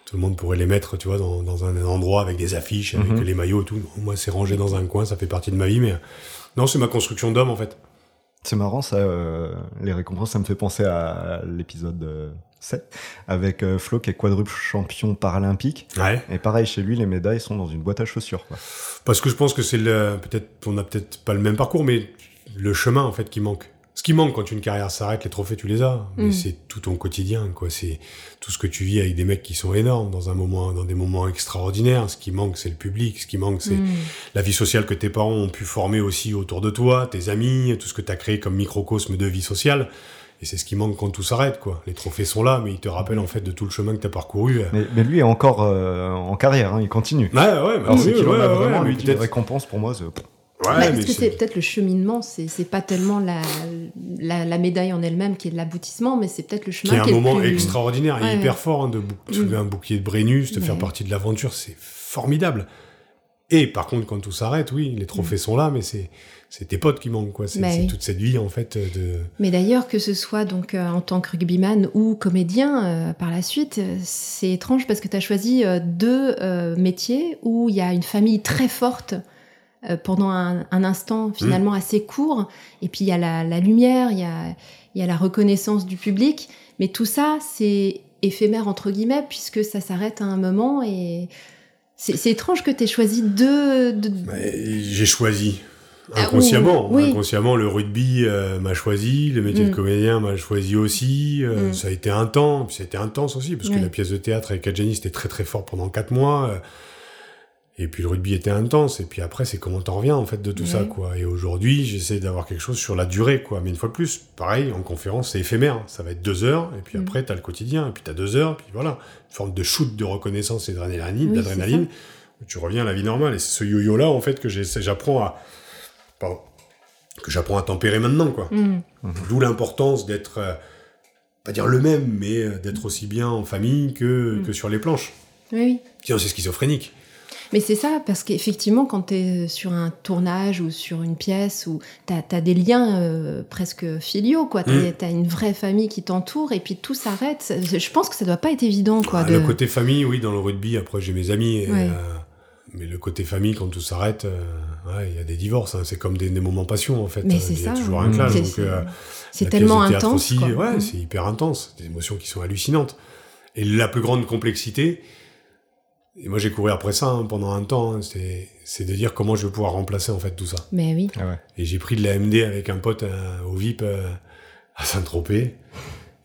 S1: tout le monde pourrait les mettre, tu vois, dans, dans un endroit avec des affiches, avec
S4: Mhm.
S1: les maillots et tout. Moi c'est rangé dans un coin, ça fait partie de ma vie, mais euh, non c'est ma construction d'homme en fait.
S4: C'est marrant, ça, euh, les récompenses, ça me fait penser à l'épisode euh, 7, avec euh, Flo qui est quadruple champion paralympique.
S1: Ouais.
S4: Et pareil, chez lui, les médailles sont dans une boîte à chaussures. Quoi.
S1: Parce que je pense que c'est peut-être on a peut-être pas le même parcours, mais le chemin en fait qui manque. Ce qui manque quand une carrière s'arrête, les trophées, tu les as. Mais
S5: Mm.
S1: c'est tout ton quotidien, quoi. C'est tout ce que tu vis avec des mecs qui sont énormes dans un moment, dans des moments extraordinaires. Ce qui manque, c'est le public. Ce qui manque, c'est
S5: Mm.
S1: la vie sociale que tes parents ont pu former aussi autour de toi, tes amis, tout ce que tu as créé comme microcosme de vie sociale. Et c'est ce qui manque quand tout s'arrête, quoi. Les trophées sont là, mais ils te rappellent en fait de tout le chemin que tu as parcouru.
S4: Mais, mais lui est encore euh, en carrière, hein, il continue.
S1: Ouais, ouais, bah
S4: Alors
S1: oui, ouais,
S4: a
S1: ouais,
S4: lui, dit
S1: peut-être-
S4: récompense pour moi.
S1: Ouais,
S5: Bah, parce que
S1: c'est-
S5: peut-être le cheminement, c'est pas tellement la, la, la médaille en elle-même qui est l'aboutissement, mais c'est peut-être le chemin
S1: qui est un
S5: qui est
S1: moment
S5: plus-
S1: extraordinaire
S5: Ouais,
S1: et hyper
S5: ouais.
S1: fort hein, de bou-
S5: Mm.
S1: un bouclier de Brennus, de faire partie de l'aventure, c'est formidable. Et par contre, quand tout s'arrête, oui, les trophées sont là, mais c'est tes potes qui manquent, quoi. C'est
S5: Mm. Bah oui.
S1: toute cette vie en fait de.
S5: Mais d'ailleurs, que ce soit donc euh, en tant que rugbyman ou comédien euh, par la suite, euh, c'est étrange parce que tu as choisi euh, deux métiers où il y a une famille très forte pendant un, un instant finalement assez court, et puis il y a la, la lumière, il y a, il y a la reconnaissance du public, mais tout ça, c'est éphémère entre guillemets puisque ça s'arrête à un moment et c'est étrange que tu aies choisi deux...
S1: J'ai choisi.
S5: Ah,
S1: Inconsciemment,
S5: oui.
S1: inconsciemment, le rugby euh, m'a choisi, le métier
S5: Mm.
S1: de comédien m'a choisi aussi. euh,
S5: Mm.
S1: Ça a été un temps, puis ça a été intense aussi, parce que la pièce de théâtre avec Adjani, c'était très très fort pendant quatre mois. euh, et puis le rugby était intense, et puis après, c'est comment t'en reviens en fait de tout ça, quoi. Et aujourd'hui, j'essaie d'avoir quelque chose sur la durée, quoi. Mais une fois de plus, pareil, en conférence, c'est éphémère. Ça va être deux heures, et puis
S5: Mm.
S1: après, t'as le quotidien, et puis t'as deux heures, puis voilà. Une forme de shoot de reconnaissance et d'adrénaline,
S5: Oui,
S1: d'adrénaline. Tu reviens à la vie normale, et c'est ce yo-yo-là, en fait, que j'apprends à. Pardon. Que j'apprends à tempérer maintenant, quoi.
S5: Hmm.
S1: D'où l'importance d'être, euh, pas dire le même, mais euh, d'être aussi bien en famille que,
S5: Mm.
S1: que sur les planches.
S5: Oui.
S1: Sinon, c'est schizophrénique.
S5: Mais c'est ça, parce qu'effectivement, quand tu es sur un tournage ou sur une pièce, où tu as, des liens euh, presque filiaux, quoi. Tu
S1: Mm.
S5: as, une vraie famille qui t'entoure, et puis tout s'arrête. Ça- Je pense que ça doit pas être évident, quoi.
S1: Ah,
S5: de...
S1: Le côté famille, oui, dans le rugby, après j'ai mes amis. et,
S5: Ouais.
S1: euh, mais le côté famille, quand tout s'arrête, euh, ouais, il y a des divorces. hein. C'est comme des, des moments passion, en fait.
S5: Mais c'est
S1: Il y a
S5: ça.
S1: toujours un clash.
S5: C'est- tellement intense.
S1: ouais,
S5: Mm.
S1: c'est hyper intense. Des émotions qui sont hallucinantes. Et la plus grande complexité, et moi j'ai couru après ça hein, pendant un temps, hein, c'est c'est de dire comment je vais pouvoir remplacer en fait tout ça.
S5: Mais oui.
S4: Ah ouais.
S1: Et j'ai pris de la MD avec un pote euh, au VIP euh, à Saint-Tropez.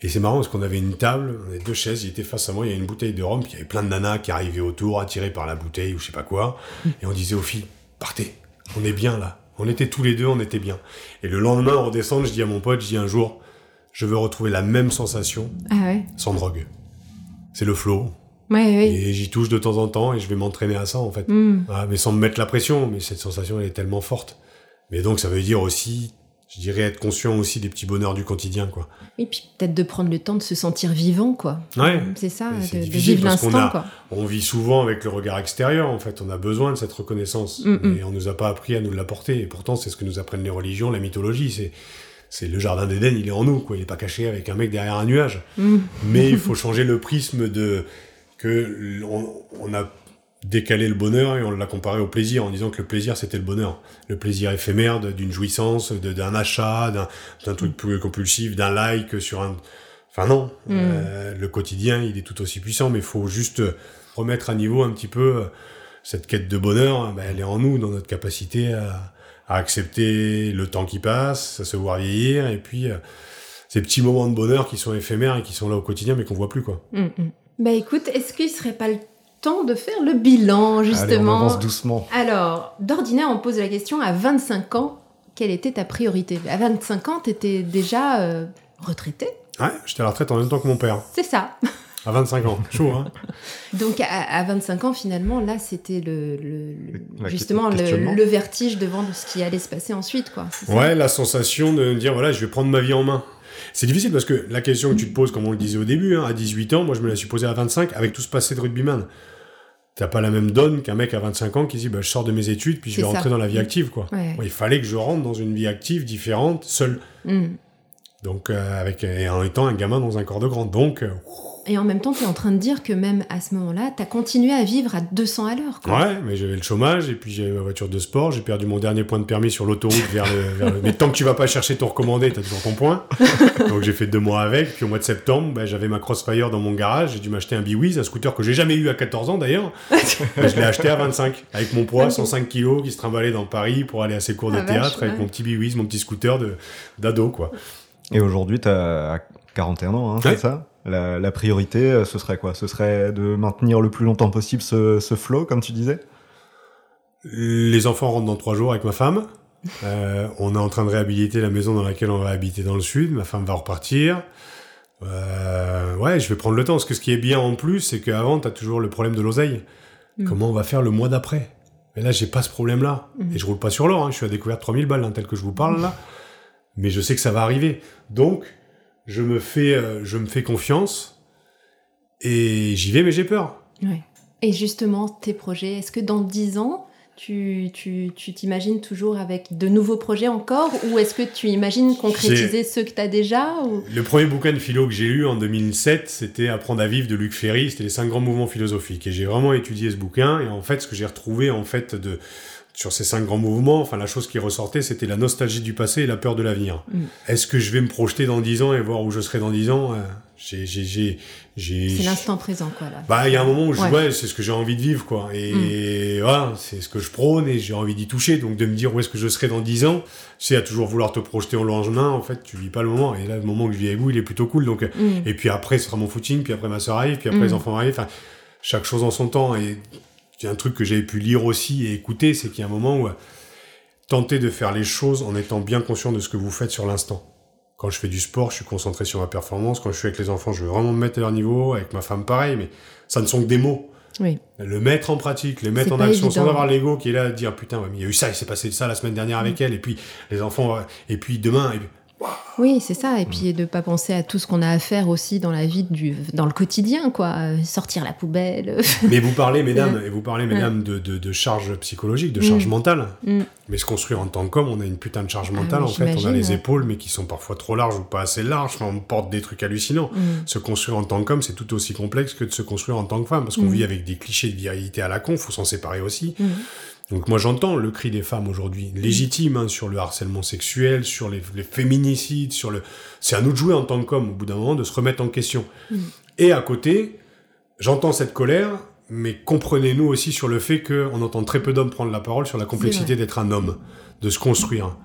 S1: Et c'est marrant parce qu'on avait une table, on avait deux chaises, il était face à moi, il y avait une bouteille de rhum, puis il y avait plein de nanas qui arrivaient autour, attirées par la bouteille ou je sais pas quoi. Et on disait aux filles, partez, on est bien là. On était tous les deux, on était bien. Et le lendemain, en redescendant, je dis à mon pote, je dis un jour, je veux retrouver la même sensation
S5: Ah ouais.
S1: sans drogue. C'est le flow.
S5: Ouais, ouais.
S1: Et j'y touche de temps en temps et je vais m'entraîner à ça en fait.
S5: Mm.
S1: Ah, mais sans me mettre la pression, mais cette sensation elle est tellement forte. Mais donc ça veut dire aussi, je dirais être conscient aussi des petits bonheurs du quotidien quoi.
S5: Et puis peut-être de prendre le temps de se sentir vivant, quoi.
S1: Ouais.
S5: C'est ça, de, vivre l'instant, quoi.
S1: On vit souvent avec le regard extérieur en fait, on a besoin de cette reconnaissance
S5: Mm, mm.
S1: et on nous a pas appris à nous l'apporter et pourtant c'est ce que nous apprennent les religions, la mythologie, c'est c'est le jardin d'Éden, il est en nous quoi, il est pas caché avec un mec derrière un nuage.
S5: Mm.
S1: Mais il faut changer le prisme de que on, on a décalé le bonheur et on l'a comparé au plaisir en disant que le plaisir c'était le bonheur. Le plaisir éphémère d'une jouissance, d'un achat, d'un truc plus compulsif, d'un like sur un. Enfin non,
S5: Mm.
S1: Euh, le quotidien il est tout aussi puissant, mais il faut juste remettre à niveau un petit peu euh, cette quête de bonheur. ben, elle est en nous, dans notre capacité à, à accepter le temps qui passe, à se voir vieillir et puis euh, ces petits moments de bonheur qui sont éphémères et qui sont là au quotidien mais qu'on voit plus quoi.
S5: Mm, mm. Bah écoute, est-ce qu'il serait pas le temps de faire le bilan,
S4: Allez, on
S5: justement?
S4: avance doucement.
S5: Alors, d'ordinaire, on pose la question à 25 ans, quelle était ta priorité? À 25 ans, t'étais déjà euh, retraité
S1: Ouais, j'étais à la retraite en même temps que mon père,
S5: C'est ça.
S1: à 25 ans. Chaud, hein
S5: Donc à, à 25 ans, finalement, là, c'était le, le- le-
S4: La-
S5: justement
S4: le
S5: vertige devant ce qui allait se passer ensuite, quoi. ça?
S1: Ouais, la sensation de dire, voilà, je vais prendre ma vie en main. C'est difficile parce que la question que tu te poses, comme on le disait au début, hein, à 18 ans, moi je me la suis posée à 25 avec tout ce passé de rugbyman. T'as pas la même donne qu'un mec à 25 ans qui dit, bah, je sors de mes études puis je vais
S5: ça.
S1: rentrer dans la vie active, quoi.
S5: Ouais.
S1: Ouais, il fallait que je rentre dans une vie active différente, seul.
S5: Mm.
S1: Donc, avec, et en étant un gamin dans un corps de grand. Donc,
S5: et en même temps, tu es en train de dire que même à ce moment-là, tu as continué à vivre à 200 à l'heure.
S1: Ouais, mais j'avais le chômage et puis j'avais ma voiture de sport. J'ai perdu mon dernier point de permis sur l'autoroute vers, le, Mais tant que tu vas pas chercher ton recommandé, tu as toujours ton point. Donc j'ai fait deux mois avec. Puis au mois de septembre, bah, j'avais ma Crossfire dans mon garage. J'ai dû m'acheter un Biwiz, un scooter que j'ai jamais eu à 14 ans d'ailleurs. je l'ai acheté à 25 avec mon poids, 105 kilos, qui se trimballait dans Paris pour aller à ses cours de ah, théâtre avec mon petit Biwiz, mon petit scooter d'ado quoi.
S4: Et aujourd'hui, tu as 41 ans, hein, c'est ça? La, priorité, euh, ce serait quoi? Ce serait de maintenir le plus longtemps possible ce, ce flow, comme tu disais?
S1: Les enfants rentrent dans trois jours avec ma femme. Euh, on est en train de réhabiliter la maison dans laquelle on va habiter dans le sud. Ma femme va repartir. Euh, ouais, je vais prendre le temps. Parce que ce qui est bien en plus, c'est qu'avant, tu as toujours le problème de l'oseille. Mm. Comment on va faire le mois d'après? Mais là, j'ai pas ce problème-là. Mm. Et je roule pas sur l'or. Hein. Je suis à découvert 3000 balles, hein, tel que je vous parle là. Mais je sais que ça va arriver. Donc, je me fais, euh, je me fais confiance et j'y vais, mais j'ai peur.
S5: Et justement, tes projets, est-ce que dans 10 ans, tu, tu, tu t'imagines toujours avec de nouveaux projets encore ou est-ce que tu imagines concrétiser ceux que tu as déjà
S1: Le premier bouquin de philo que j'ai lu en 2007, c'était Apprendre à vivre de Luc Ferry, c'était les cinq grands mouvements philosophiques. Et j'ai vraiment étudié ce bouquin. Et en fait ce que j'ai retrouvé en fait de sur ces cinq grands mouvements, enfin la chose qui ressortait, c'était la nostalgie du passé et la peur de l'avenir. Mm. Est-ce que je vais me projeter dans dix ans et voir où je serai dans dix ans j'ai, j'ai,
S5: j'ai, C'est l'instant présent, quoi. Là.
S1: Bah, il y a un moment où je, ouais. c'est ce que j'ai envie de vivre, quoi. Et mm. voilà, c'est ce que je prône et j'ai envie d'y toucher. Donc de me dire où est-ce que je serai dans dix ans, c'est à toujours vouloir te projeter au lendemain. En fait, tu vis pas le moment. Et là, le moment que je vis avec vous, il est plutôt cool. Donc, mm. et puis après, ce sera mon footing. Puis après, ma soeur arrive. Puis après, les enfants arrivent. Enfin, chaque chose en son temps. Et c'est un truc que j'avais pu lire aussi et écouter, c'est qu'il y a un moment où tenter de faire les choses en étant bien conscient de ce que vous faites sur l'instant. Quand je fais du sport, je suis concentré sur ma performance. Quand je suis avec les enfants, je veux vraiment me mettre à leur niveau. Avec ma femme, pareil, mais ça ne sont que des mots.
S5: Oui.
S1: Le mettre en pratique, les mettre en action, sans avoir l'ego qui est là à dire putain, il y a eu ça, il s'est passé ça la semaine dernière avec elle, et puis les enfants, et puis demain,
S5: oui, c'est ça. Et puis de pas penser à tout ce qu'on a à faire aussi dans la vie, du, dans le quotidien, quoi. Sortir la poubelle.
S1: Mais vous parlez, mesdames, et vous parlez, mesdames, de, de, charge psychologique, de charge mm. mentale. Mm. Mais se construire en tant qu'homme, on a une putain de charge ah mentale, en fait. On a les épaules, mais qui sont parfois trop larges ou pas assez larges. on porte des trucs hallucinants. Mm. Se construire en tant qu'homme, c'est tout aussi complexe que de se construire en tant que femme. Parce qu'on vit avec des clichés de virilité à la con, faut s'en séparer aussi. Donc moi j'entends le cri des femmes aujourd'hui, légitime hein, sur le harcèlement sexuel, sur les, féminicides, sur le... C'est à nous de jouer en tant qu'hommes, au bout d'un moment, de se remettre en question. Mm. Et à côté, j'entends cette colère, mais comprenez-nous aussi sur le fait qu'on entend très peu d'hommes prendre la parole sur la complexité d'être un homme, de se construire,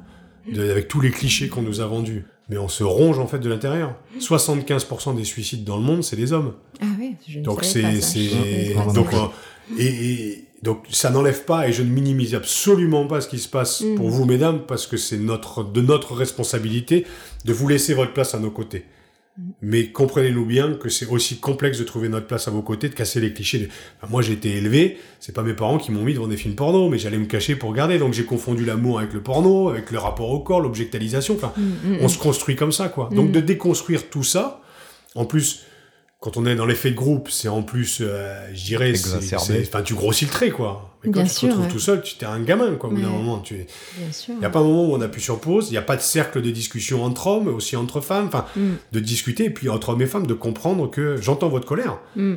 S1: avec tous les clichés qu'on nous a vendus. Mais on se ronge en fait de l'intérieur. 75% des suicides dans le monde, c'est des hommes.
S5: Ah oui, je ne
S1: Donc c'est... Donc, et donc ça n'enlève pas, et je ne minimise absolument pas ce qui se passe mm. pour vous, mesdames, parce que c'est notre, de notre responsabilité de vous laisser votre place à nos côtés. Mm. Mais comprenez-nous bien que c'est aussi complexe de trouver notre place à vos côtés, de casser les clichés. moi, j'ai été élevé, c'est pas mes parents qui m'ont mis devant des films porno, mais j'allais me cacher pour regarder. Donc j'ai confondu l'amour avec le porno, avec le rapport au corps, l'objectalisation. Enfin, mm, on se construit comme ça, quoi. Donc de déconstruire tout ça, en plus, quand on est dans l'effet de groupe, c'est en plus, euh, je dirais, enfin, tu grossis le trait, quoi. Mais quand tu te retrouves tout seul, tu es un gamin, quoi. Au bout d'un moment, tu Il n'y a pas un moment où on appuie sur pause. Il n'y a pas de cercle de discussion entre hommes, aussi entre femmes. Enfin, mm. de discuter, et puis entre hommes et femmes, de comprendre que j'entends votre colère. Mm.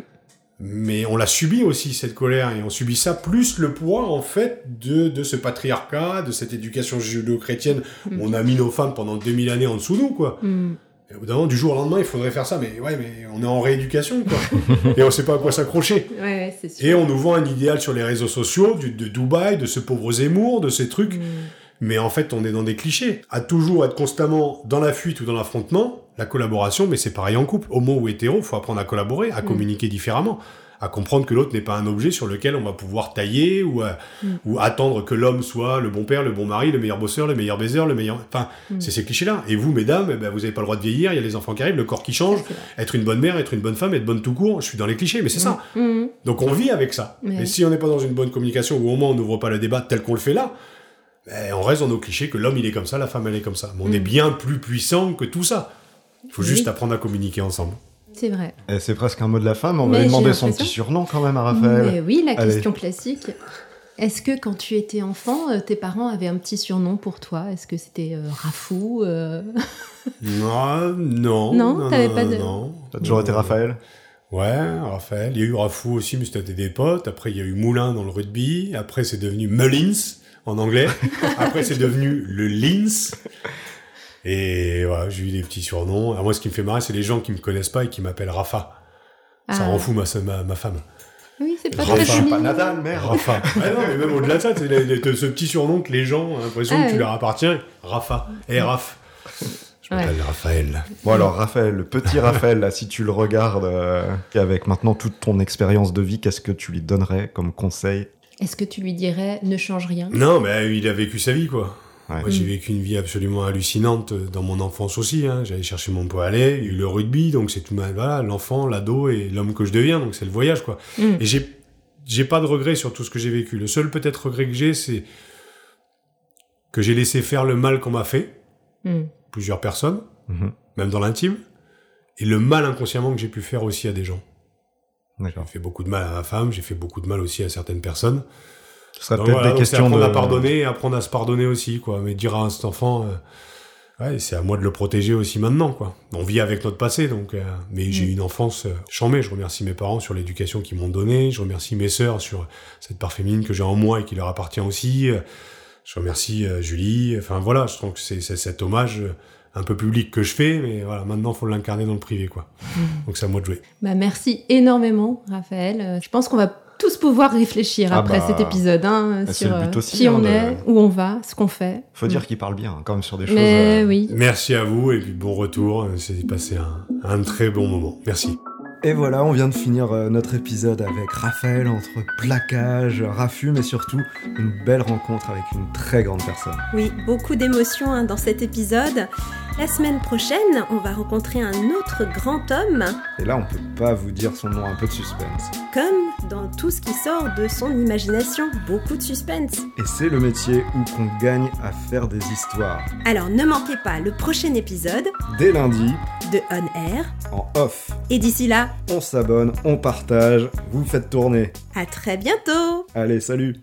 S1: Mais on l'a subi aussi, cette colère, et on subit ça, plus le poids, en fait, de, de ce patriarcat, de cette éducation judéo-chrétienne, où mm. on a mis nos femmes pendant 2000 années en dessous nous, quoi. Et au bout d'un moment, du jour au lendemain, il faudrait faire ça. Mais ouais, mais on est en rééducation, quoi. et on sait pas à quoi s'accrocher.
S5: Ouais, sûr.
S1: Et on nous vend un idéal sur les réseaux sociaux, du, de Dubaï, de ce pauvre Zemmour, de ces trucs. Mm. Mais en fait, on est dans des clichés. À toujours être constamment dans la fuite ou dans l'affrontement, la collaboration, mais c'est pareil en couple. Homo ou hétéro, faut apprendre à collaborer, à mm. communiquer différemment à comprendre que l'autre n'est pas un objet sur lequel on va pouvoir tailler ou, euh, mm. ou attendre que l'homme soit le bon père, le bon mari, le meilleur bosseur, le meilleur baiser, le meilleur. Enfin, mm. c'est ces clichés-là. Et vous, mesdames, eh ben, vous n'avez pas le droit de vieillir, il y a les enfants qui arrivent, le corps qui change, être une bonne mère, être une bonne femme, être bonne tout court. Je suis dans les clichés, mais c'est ça. Mm. Donc on vit avec ça. Mais si on n'est pas dans une bonne communication ou au moins on n'ouvre pas le débat tel qu'on le fait là, ben, on reste dans nos clichés que l'homme il est comme ça, la femme elle est comme ça. Mais on est bien plus puissant que tout ça. Il faut juste apprendre à communiquer ensemble.
S5: C'est vrai.
S4: C'est presque un mot de la fin, mais on va lui demander son petit surnom quand même à Raphaël.
S5: Mais oui, la question classique. Est-ce que quand tu étais enfant, euh, tes parents avaient un petit surnom pour toi? Est-ce que c'était euh, Rafou euh
S1: non, non.
S5: Non, t'avais pas de-
S1: Non.
S4: T'as toujours été. Raphaël?
S1: Ouais, Raphaël. Il y a eu Rafou aussi, mais c'était des potes. Après, il y a eu Moulin dans le rugby. Après, c'est devenu Mullins en anglais. Après, c'est devenu le Lins. Et voilà, j'ai eu des petits surnoms. Alors moi, ce qui me fait marrer, c'est les gens qui me connaissent pas et qui m'appellent Rafa. Ça
S5: Ah.
S1: rend fou ma, ma, ma femme.
S5: Oui, c'est pas
S1: Rafa,
S5: très
S1: pas.
S4: Nadal, merde.
S1: Rafa. Ah non, mais même au-delà de ça, c'est ce petit surnom que les gens ont l'impression
S5: Ah
S1: que tu leur appartiens. Rafa. Et Raf. Je
S5: Ouais.
S1: m'appelle Raphaël.
S4: Bon alors Raphaël, le petit Raphaël, là, si tu le regardes, euh, et avec maintenant toute ton expérience de vie, qu'est-ce que tu lui donnerais comme conseil?
S5: Est-ce que tu lui dirais ne change rien?
S1: Non, mais il a vécu sa vie, quoi.
S4: Ouais.
S1: Moi, j'ai
S5: Mm.
S1: vécu une vie absolument hallucinante euh, dans mon enfance aussi. Hein. J'allais chercher mon poids à lait, il y a eu le rugby, donc c'est tout voilà, l'enfant, l'ado et l'homme que je deviens, donc c'est le voyage, quoi.
S5: Mm.
S1: Et j'ai, j'ai pas de regrets sur tout ce que j'ai vécu. Le seul peut-être regret que j'ai, c'est que j'ai laissé faire le mal qu'on m'a fait,
S5: Hmm.
S1: plusieurs personnes,
S4: Mhm.
S1: même dans l'intime, et le mal inconsciemment que j'ai pu faire aussi à des gens.
S4: D'accord.
S1: J'ai fait beaucoup de mal à ma femme, j'ai fait beaucoup de mal aussi à certaines personnes.
S4: Ce serait peut-être
S1: voilà,
S4: des questions
S1: apprendre
S4: de...
S1: à pardonner et apprendre à se pardonner aussi, quoi. Mais dire à cet enfant, euh, ouais, c'est à moi de le protéger aussi maintenant, quoi. On vit avec notre passé, donc. euh, mais j'ai
S5: Mm.
S1: eu une enfance euh, charmée. Je remercie mes parents sur l'éducation qu'ils m'ont donnée. Je remercie mes sœurs sur cette part féminine que j'ai en moi et qui leur appartient aussi. Je remercie euh, Julie. Enfin voilà, je trouve que c'est c'est cet hommage euh, un peu public que je fais, mais voilà, maintenant faut l'incarner dans le privé, quoi. Donc c'est à moi de jouer.
S5: Bah, merci énormément, Raphaël. Je pense qu'on va tous pouvoir réfléchir
S4: Ah
S5: après
S4: bah,
S5: cet épisode hein,
S4: c'est
S5: sur euh,
S4: aussi,
S5: qui
S4: hein,
S5: on
S4: de-
S5: est, où on va, ce qu'on fait.
S4: Faut dire qu'il parle bien, hein, quand même, sur des choses...
S5: Mais
S4: euh,
S5: oui.
S1: Merci à vous et puis bon retour. C'est passé un, un très bon moment. Merci.
S4: Et voilà, on vient de finir euh, notre épisode avec Raphaël entre plaquage, raffut, mais surtout une belle rencontre avec une très grande personne.
S6: Oui, beaucoup d'émotions hein, dans cet épisode. La semaine prochaine, on va rencontrer un autre grand homme,
S4: Et là, on peut pas vous dire son nom, un peu de suspense.
S6: comme dans tout ce qui sort de son imagination, beaucoup de suspense.
S4: Et c'est le métier où qu'on gagne à faire des histoires.
S6: Alors ne manquez pas le prochain épisode
S4: Dès lundi,
S6: de On Air.
S4: en off,
S6: Et d'ici là,
S4: on s'abonne, on partage, vous faites tourner.
S6: à très bientôt
S4: Allez, salut